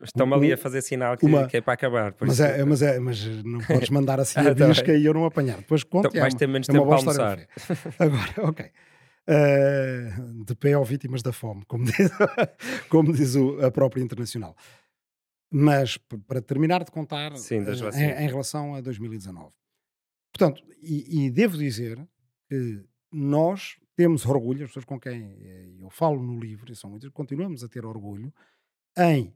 Estão-me ali a fazer sinal que, uma, que é para acabar. Mas, é, mas, é, mas não podes <laughs> mandar assim a bisca e eu não apanhar. Depois conto. Então, é vais ter menos é tempo para almoçar. <laughs> Agora, ok. Uh, de pé ao vítimas da fome, como diz, <laughs> como diz o, a própria Internacional. Mas para terminar de contar Sim, uh, em, em, relação a 2019. Portanto, e, e devo dizer que nós temos orgulho, as pessoas com quem eu falo no livro, e são muitas, continuamos a ter orgulho em,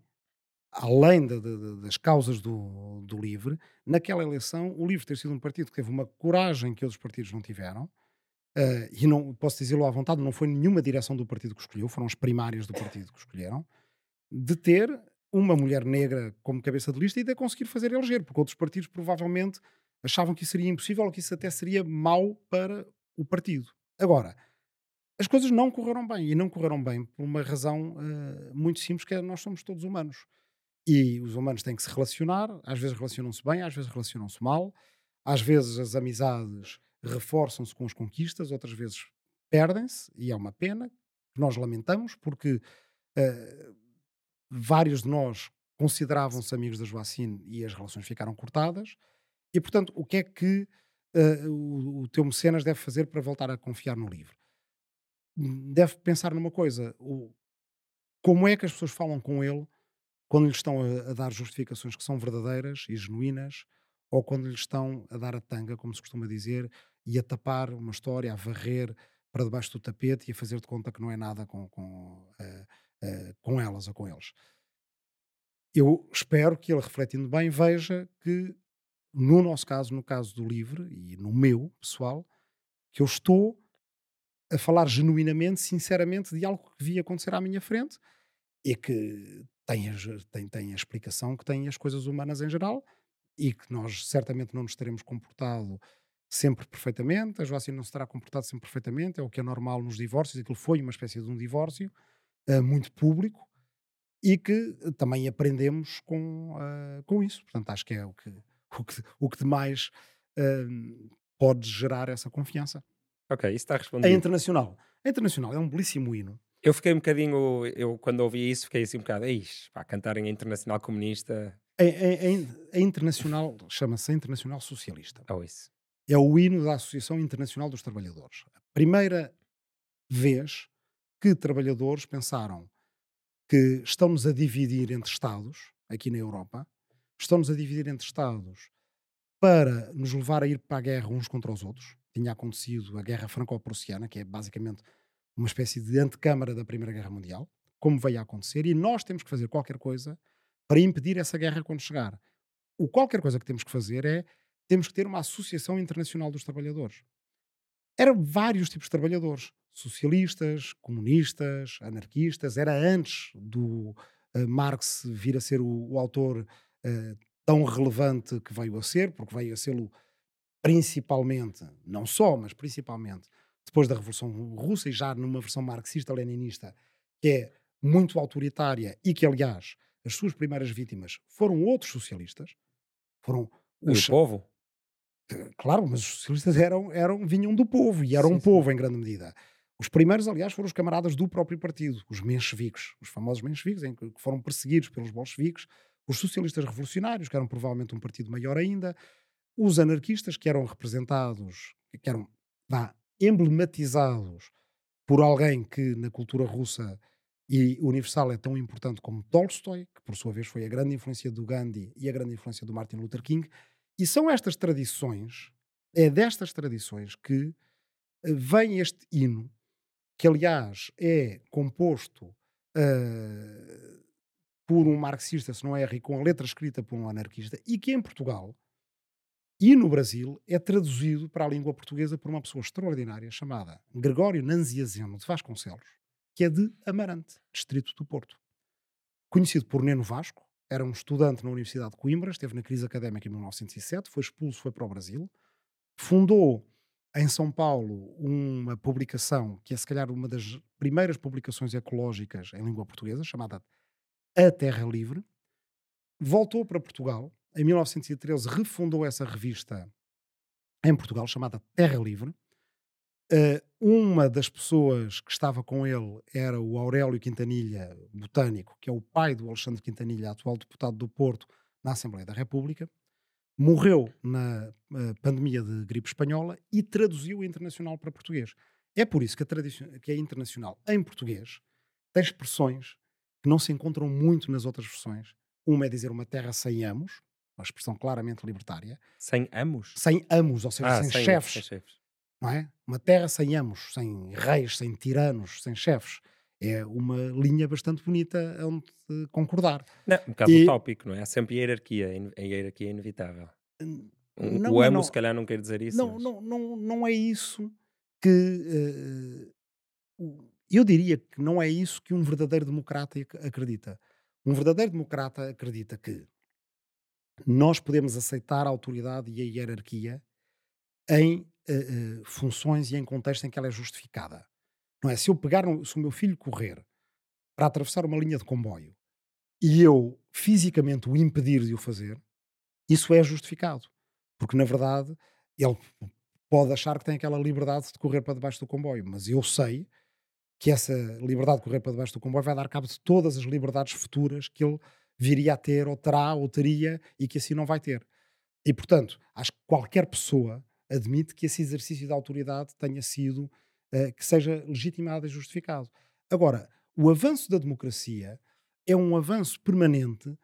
além de, de, das causas do, do LIVRE, naquela eleição, o LIVRE ter sido um partido que teve uma coragem que outros partidos não tiveram, uh, e não posso dizê-lo à vontade, não foi nenhuma direção do partido que escolheu, foram as primárias do partido que escolheram, de ter uma mulher negra como cabeça de lista e de conseguir fazer eleger, porque outros partidos provavelmente achavam que isso seria impossível ou que isso até seria mau para o partido. Agora, as coisas não correram bem. E não correram bem por uma razão uh, muito simples, que é nós somos todos humanos. E os humanos têm que se relacionar, às vezes relacionam-se bem, às vezes relacionam-se mal, às vezes as amizades reforçam-se com as conquistas, outras vezes perdem-se, e é uma pena, que nós lamentamos, porque uh, vários de nós consideravam-se amigos da Joacine e as relações ficaram cortadas, e portanto, o que é que uh, o, o teu mecenas deve fazer para voltar a confiar no livro? Deve pensar numa coisa: o, como é que as pessoas falam com ele quando lhes estão a, a dar justificações que são verdadeiras e genuínas, ou quando lhes estão a dar a tanga, como se costuma dizer, e a tapar uma história, a varrer para debaixo do tapete e a fazer de conta que não é nada com, com, uh, uh, com elas ou com eles. Eu espero que ele, refletindo bem, veja que, no nosso caso, no caso do livro e no meu pessoal, que eu estou a falar genuinamente, sinceramente, de algo que vi acontecer à minha frente e que tem, tem, tem a explicação que tem as coisas humanas em geral e que nós certamente não nos teremos comportado sempre perfeitamente, a Joacine não se terá comportado sempre perfeitamente, é o que é normal nos divórcios, aquilo foi uma espécie de um divórcio uh, muito público e que uh, também aprendemos com, uh, com isso. Portanto, acho que é o que, o que, o que demais pode gerar essa confiança. Ok, isso está respondido. A internacional. A internacional é um belíssimo hino. Eu fiquei um bocadinho, eu quando ouvi isso, fiquei assim um bocado, Ixi, pá, cantarem a internacional comunista. A, a, a internacional chama-se a Internacional Socialista. Oh, isso é o hino da Associação Internacional dos Trabalhadores. A primeira vez que trabalhadores pensaram que estão-nos a dividir entre Estados, aqui na Europa, estão-nos a dividir entre Estados para nos levar a ir para a guerra uns contra os outros. Tinha acontecido a Guerra Franco-Prussiana, que é basicamente uma espécie de antecâmara da Primeira Guerra Mundial, como veio a acontecer, e nós temos que fazer qualquer coisa para impedir essa guerra quando chegar. O qualquer coisa que temos que fazer é temos que ter uma Associação Internacional dos Trabalhadores. Eram vários tipos de trabalhadores, socialistas, comunistas, anarquistas. Era antes do uh, Marx vir a ser o, o autor uh, tão relevante que veio a ser, porque veio a ser-lo principalmente, não só, mas principalmente depois da Revolução Russa e já numa versão marxista-leninista que é muito autoritária e que, aliás, as suas primeiras vítimas foram outros socialistas, foram os, o povo? Claro, mas os socialistas eram, eram, vinham do povo e eram sim, um povo sim. em grande medida. Os primeiros, aliás, foram os camaradas do próprio partido, os mencheviques, os famosos mencheviques, em que foram perseguidos pelos bolcheviques, os socialistas revolucionários, que eram provavelmente um partido maior ainda, os anarquistas, que eram representados, que eram vá, emblematizados por alguém que na cultura russa e universal é tão importante como Tolstói, que por sua vez foi a grande influência do Gandhi e a grande influência do Martin Luther King, e são estas tradições, é destas tradições que eh, vem este hino, que aliás é composto uh, por um marxista, se não é, e com a letra escrita por um anarquista, e que em Portugal e no Brasil é traduzido para a língua portuguesa por uma pessoa extraordinária chamada Gregório Nanziazeno de Vasconcelos, que é de Amarante, distrito do Porto. Conhecido por Neno Vasco, era um estudante na Universidade de Coimbra, esteve na crise académica em 1907, foi expulso, foi para o Brasil, fundou em São Paulo uma publicação que é se calhar uma das primeiras publicações ecológicas em língua portuguesa, chamada A Terra Livre. Voltou para Portugal, em 1913 refundou essa revista em Portugal, chamada Terra Livre, Uh, uma das pessoas que estava com ele era o Aurélio Quintanilha, botânico, que é o pai do Alexandre Quintanilha, atual deputado do Porto na Assembleia da República. Morreu na uh, pandemia de gripe espanhola e traduziu o internacional para português. É por isso que a, que a internacional em português tem expressões que não se encontram muito nas outras versões. Uma é dizer uma terra sem amos, uma expressão claramente libertária. Sem amos? Sem amos, ou seja, ah, sem, sem, chefes. Sem chefes não é? Uma terra sem amos, sem reis, sem tiranos, sem chefes. É uma linha bastante bonita onde concordar. Não, um bocado e... utópico, não é? Há sempre hierarquia, a hierarquia é inevitável. Não, o amo, não, se calhar, não quer dizer isso. Não, mas... não, não, não é isso que. Uh, eu diria que não é isso que um verdadeiro democrata acredita. Um verdadeiro democrata acredita que nós podemos aceitar a autoridade e a hierarquia em uh, uh, funções e em contexto em que ela é justificada. Não é? Se eu pegar, se o meu filho correr para atravessar uma linha de comboio e eu fisicamente o impedir de o fazer, isso é justificado. Porque, na verdade, ele pode achar que tem aquela liberdade de correr para debaixo do comboio, mas eu sei que essa liberdade de correr para debaixo do comboio vai dar cabo de todas as liberdades futuras que ele viria a ter, ou terá, ou teria, e que assim não vai ter. E, portanto, acho que qualquer pessoa admite que esse exercício da autoridade tenha sido, uh, que seja legitimado e justificado. Agora, o avanço da democracia é um avanço permanente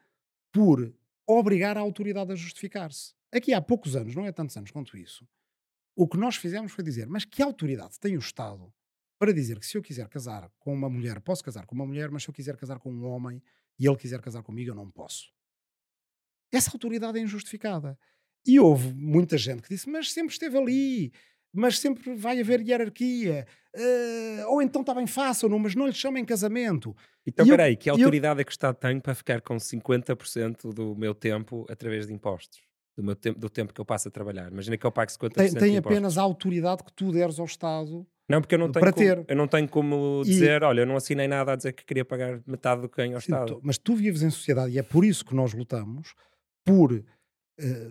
por obrigar a autoridade a justificar-se. Aqui há poucos anos, não é tantos anos quanto isso, o que nós fizemos foi dizer: mas que autoridade tem o Estado para dizer que se eu quiser casar com uma mulher, posso casar com uma mulher, mas se eu quiser casar com um homem e ele quiser casar comigo, eu não posso. Essa autoridade é injustificada. E houve muita gente que disse: mas sempre esteve ali, mas sempre vai haver hierarquia, uh, ou então está bem fácil, não, mas não lhe chamem casamento. Então, espera aí, que autoridade eu... é que o Estado tem para ficar com 50% do meu tempo através de impostos? Do, meu tempo, do tempo que eu passo a trabalhar. Imagina que eu pago 50% tem, tem de apenas a autoridade que tu deres ao Estado não, porque eu não tenho, para como, ter. Eu não tenho como dizer, e, olha, eu não assinei nada a dizer que queria pagar metade do que ganho ao sim, Estado. Tu, mas tu vives em sociedade e é por isso que nós lutamos por uh,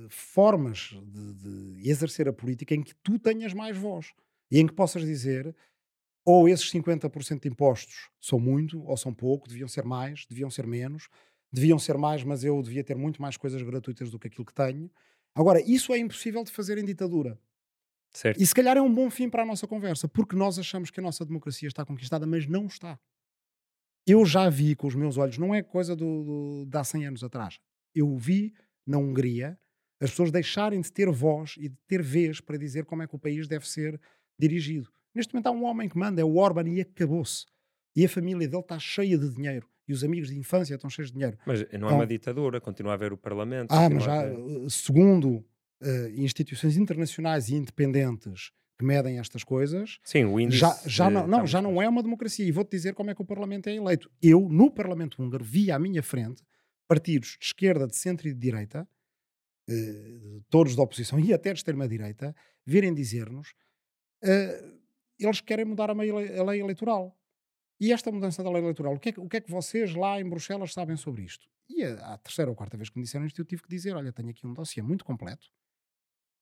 formas de, de, exercer a política em que tu tenhas mais voz e em que possas dizer ou esses 50% de impostos são muito ou são pouco, deviam ser mais, deviam ser menos, deviam ser mais, mas eu devia ter muito mais coisas gratuitas do que aquilo que tenho. Agora, isso é impossível de fazer em ditadura. Certo. E se calhar é um bom fim para a nossa conversa, porque nós achamos que a nossa democracia está conquistada, mas não está. Eu já vi com os meus olhos, não é coisa do, do, de há 100 anos atrás. Eu vi na Hungria as pessoas deixarem de ter voz e de ter vez para dizer como é que o país deve ser dirigido. Neste momento há um homem que manda, é o Orban, e acabou-se. E a família dele está cheia de dinheiro. E os amigos de infância estão cheios de dinheiro. Mas não é então, uma ditadura, continua a haver o Parlamento. Ah, mas já, segundo uh, instituições internacionais e independentes que medem estas coisas, Sim, o índice já, já, não, não já não é uma democracia. E vou-te dizer como é que o Parlamento é eleito. Eu, no Parlamento húngaro, vi à minha frente partidos de esquerda, de centro e de direita, uh, todos da oposição <laughs> e até de extrema-direita, virem dizer-nos uh, eles querem mudar a, lei eleitoral. E esta mudança da lei eleitoral, o que, é que, o que, é que, vocês lá em Bruxelas sabem sobre isto? E a, a terceira ou quarta vez que me disseram isto, eu tive que dizer: olha, tenho aqui um dossiê muito completo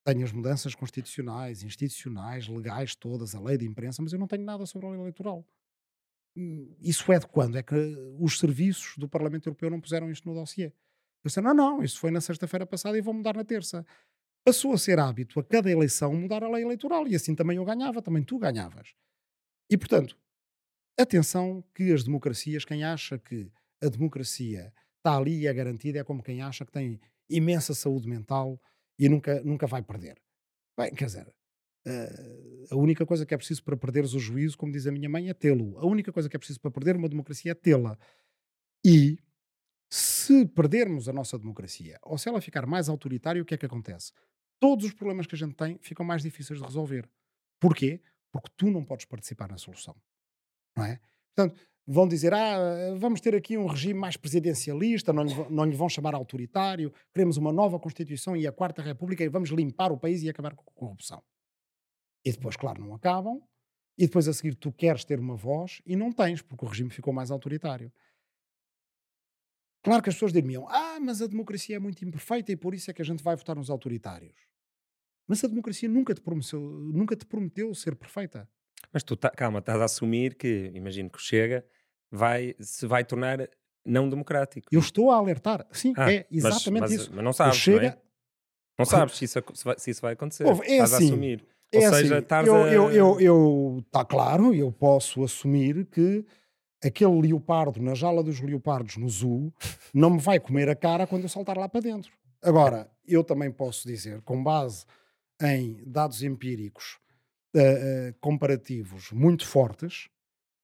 tenho as mudanças constitucionais, institucionais, legais todas, a lei de imprensa, mas eu não tenho nada sobre a lei eleitoral. Hum, isso é de quando? É que os serviços do Parlamento Europeu não puseram isto no dossiê. Eu disse, não, não, isso foi na sexta-feira passada e vou mudar na terça. Passou a ser hábito a cada eleição mudar a lei eleitoral e assim também eu ganhava, também tu ganhavas. E portanto, atenção que as democracias, quem acha que a democracia está ali e é garantida é como quem acha que tem imensa saúde mental, e nunca, nunca vai perder. Bem, quer dizer, uh, a única coisa que é preciso para perderes o juízo, como diz a minha mãe, é tê-lo. A única coisa que é preciso para perder uma democracia é tê-la. E se perdermos a nossa democracia, ou se ela ficar mais autoritária, o que é que acontece? Todos os problemas que a gente tem ficam mais difíceis de resolver. Porquê? Porque tu não podes participar na solução. Não é? Portanto, vão dizer: ah, vamos ter aqui um regime mais presidencialista, não lhe, não lhe vão chamar autoritário, queremos uma nova Constituição e a Quarta República e vamos limpar o país e acabar com a corrupção. E depois, claro, não acabam. E depois a seguir tu queres ter uma voz e não tens, porque o regime ficou mais autoritário. Claro que as pessoas diriam: ah, mas a democracia é muito imperfeita e por isso é que a gente vai votar nos autoritários. Mas a democracia nunca te prometeu, nunca te prometeu ser perfeita. Mas tu, tá, calma, estás a assumir que, imagino que chega, vai, se vai tornar não democrático. Eu estou a alertar. Sim, ah, é exatamente mas, mas, isso. Mas não sabes, chega... não é? <laughs> Não sabes se isso, se, isso vai acontecer. Ouve, é estás assim, a assumir. É Ou seja, assim, eu, a... eu, eu, eu, Está claro, eu posso assumir que aquele leopardo na jaula dos leopardos no zoo não me vai comer a cara quando eu saltar lá para dentro. Agora, eu também posso dizer, com base em dados empíricos uh, uh, comparativos muito fortes,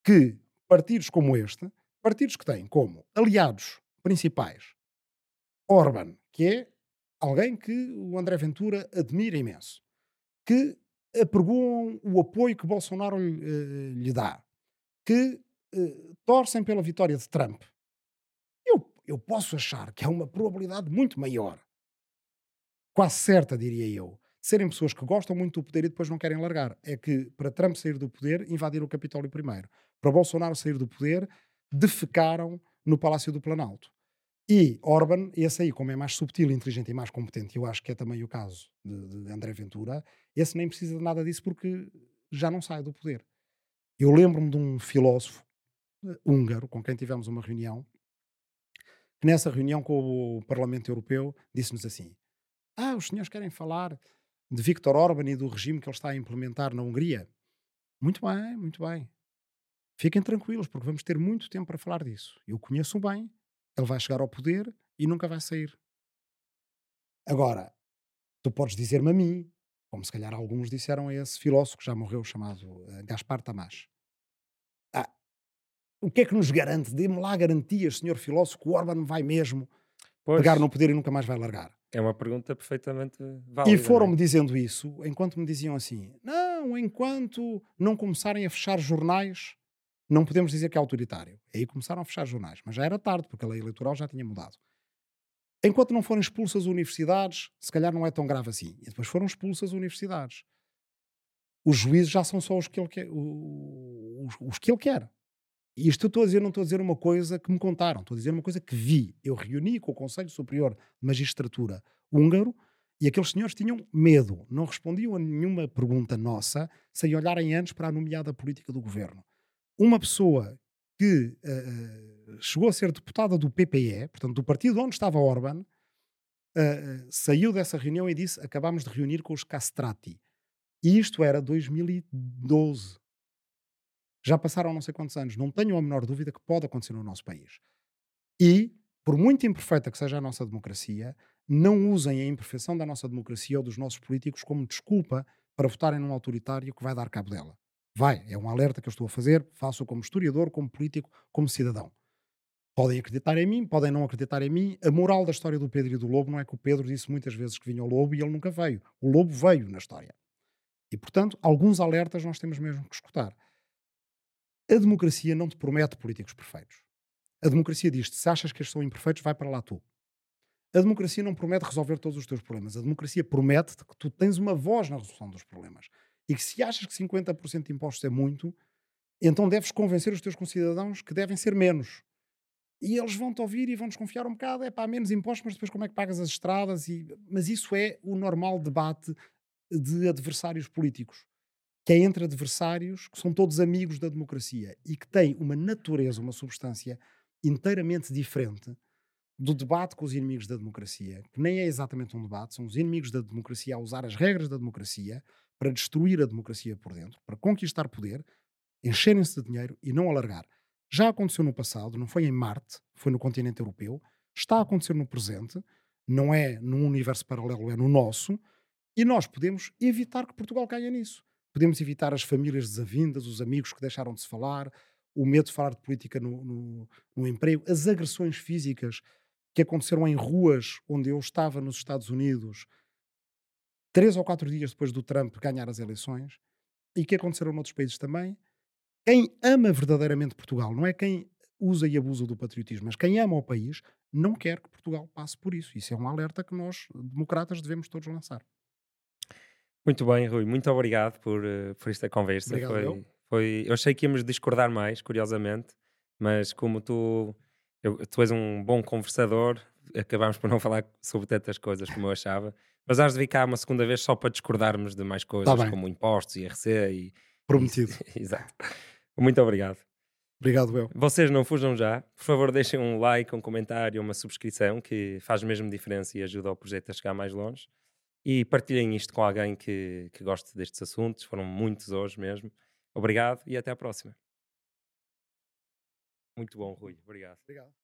que partidos como este, partidos que têm como aliados principais Orban, que é alguém que o André Ventura admira imenso, que apregoam o apoio que Bolsonaro lhe, uh, lhe dá, que uh, torcem pela vitória de Trump. Eu, eu posso achar que há uma probabilidade muito maior, quase certa, diria eu, serem pessoas que gostam muito do poder e depois não querem largar. É que para Trump sair do poder, invadir o Capitólio primeiro para Bolsonaro sair do poder, defecaram no Palácio do Planalto. E Orban, esse aí, como é mais subtil, inteligente e mais competente, eu acho que é também o caso de, de André Ventura, esse nem precisa de nada disso porque já não sai do poder. Eu lembro-me de um filósofo uh, húngaro com quem tivemos uma reunião, que nessa reunião com o Parlamento Europeu disse-nos assim: Ah, os senhores querem falar de Viktor Orban e do regime que ele está a implementar na Hungria? Muito bem, muito bem. Fiquem tranquilos, porque vamos ter muito tempo para falar disso. Eu conheço bem, ele vai chegar ao poder e nunca vai sair. Agora, tu podes dizer-me a mim, como se calhar alguns disseram a esse filósofo que já morreu, chamado uh, Gaspar Tamás. Ah, o que é que nos garante? Dê-me lá garantias, senhor filósofo, que o Orban vai mesmo Pois, pegar no poder e nunca mais vai largar. É uma pergunta perfeitamente válida. E é? foram-me dizendo isso enquanto me diziam assim: não, enquanto não começarem a fechar jornais, não podemos dizer que é autoritário. Aí começaram a fechar jornais, mas já era tarde, porque a lei eleitoral já tinha mudado. Enquanto não forem expulsas universidades, se calhar não é tão grave assim. E depois foram expulsas universidades. Os juízes já são só os que ele quer. Os, os que ele quer. Isto eu estou a dizer, não estou a dizer uma coisa que me contaram, estou a dizer uma coisa que vi. Eu reuni com o Conselho Superior de Magistratura húngaro e aqueles senhores tinham medo, não respondiam a nenhuma pergunta nossa sem olharem antes para a nomeada política do governo. Uma pessoa que eh, chegou a ser deputada do PPE, portanto, do partido onde estava Orban, eh, saiu dessa reunião e disse: Acabámos de reunir com os castrati. E isto era 2012. Já passaram não sei quantos anos. Não tenho a menor dúvida que pode acontecer no nosso país. E, por muito imperfeita que seja a nossa democracia, não usem a imperfeição da nossa democracia ou dos nossos políticos como desculpa para votarem num autoritário que vai dar cabo dela. Vai, é um alerta que eu estou a fazer, faço como historiador, como político, como cidadão. Podem acreditar em mim, podem não acreditar em mim. A moral da história do Pedro e do Lobo não é que o Pedro disse muitas vezes que vinha o lobo e ele nunca veio. O lobo veio na história. E, portanto, alguns alertas nós temos mesmo que escutar. A democracia não te promete políticos perfeitos. A democracia diz-te: se achas que eles são imperfeitos, vai para lá tu. A democracia não promete resolver todos os teus problemas. A democracia promete-te que tu tens uma voz na resolução dos problemas. E que se achas que 50% de impostos é muito, então deves convencer os teus concidadãos que devem ser menos. E eles vão-te ouvir e vão desconfiar um bocado. É pá, menos impostos, mas depois como é que pagas as estradas? E... Mas isso é o normal debate de adversários políticos. Que é entre adversários que são todos amigos da democracia e que têm uma natureza, uma substância inteiramente diferente do debate com os inimigos da democracia, que nem é exatamente um debate, são os inimigos da democracia a usar as regras da democracia para destruir a democracia por dentro, para conquistar poder, encherem-se de dinheiro e não alargar. Já aconteceu no passado, não foi em Marte, foi no continente europeu, está a acontecer no presente, não é num universo paralelo, é no nosso, e nós podemos evitar que Portugal caia nisso. Podemos evitar as famílias desavindas, os amigos que deixaram de se falar, o medo de falar de política no, no, no emprego, as agressões físicas que aconteceram em ruas onde eu estava nos Estados Unidos, três ou quatro dias depois do Trump ganhar as eleições, e que aconteceram noutros países também. Quem ama verdadeiramente Portugal, não é quem usa e abusa do patriotismo, mas quem ama o país, não quer que Portugal passe por isso. Isso é um alerta que nós, democratas, devemos todos lançar. Muito bem, Rui. Muito obrigado por, eh, por esta conversa. Obrigado, foi, eu. foi, eu achei que íamos discordar mais, curiosamente, mas como tu, eu- tu és um bom conversador, acabámos por não <laughs> falar sobre tantas coisas como eu achava. Mas has de vir cá uma segunda vez só para discordarmos de mais coisas, Tá como impostos, IRC e. Prometido. e- <laughs> Exato. Muito obrigado. Obrigado, eu. Vocês não fujam já. Por favor, deixem um like, um comentário, uma subscrição, que faz mesmo diferença e ajuda o projeto a chegar mais longe. E partilhem isto com alguém que, que goste destes assuntos. Foram muitos hoje mesmo. Obrigado e até à próxima. Muito bom, Rui. Obrigado. Obrigado.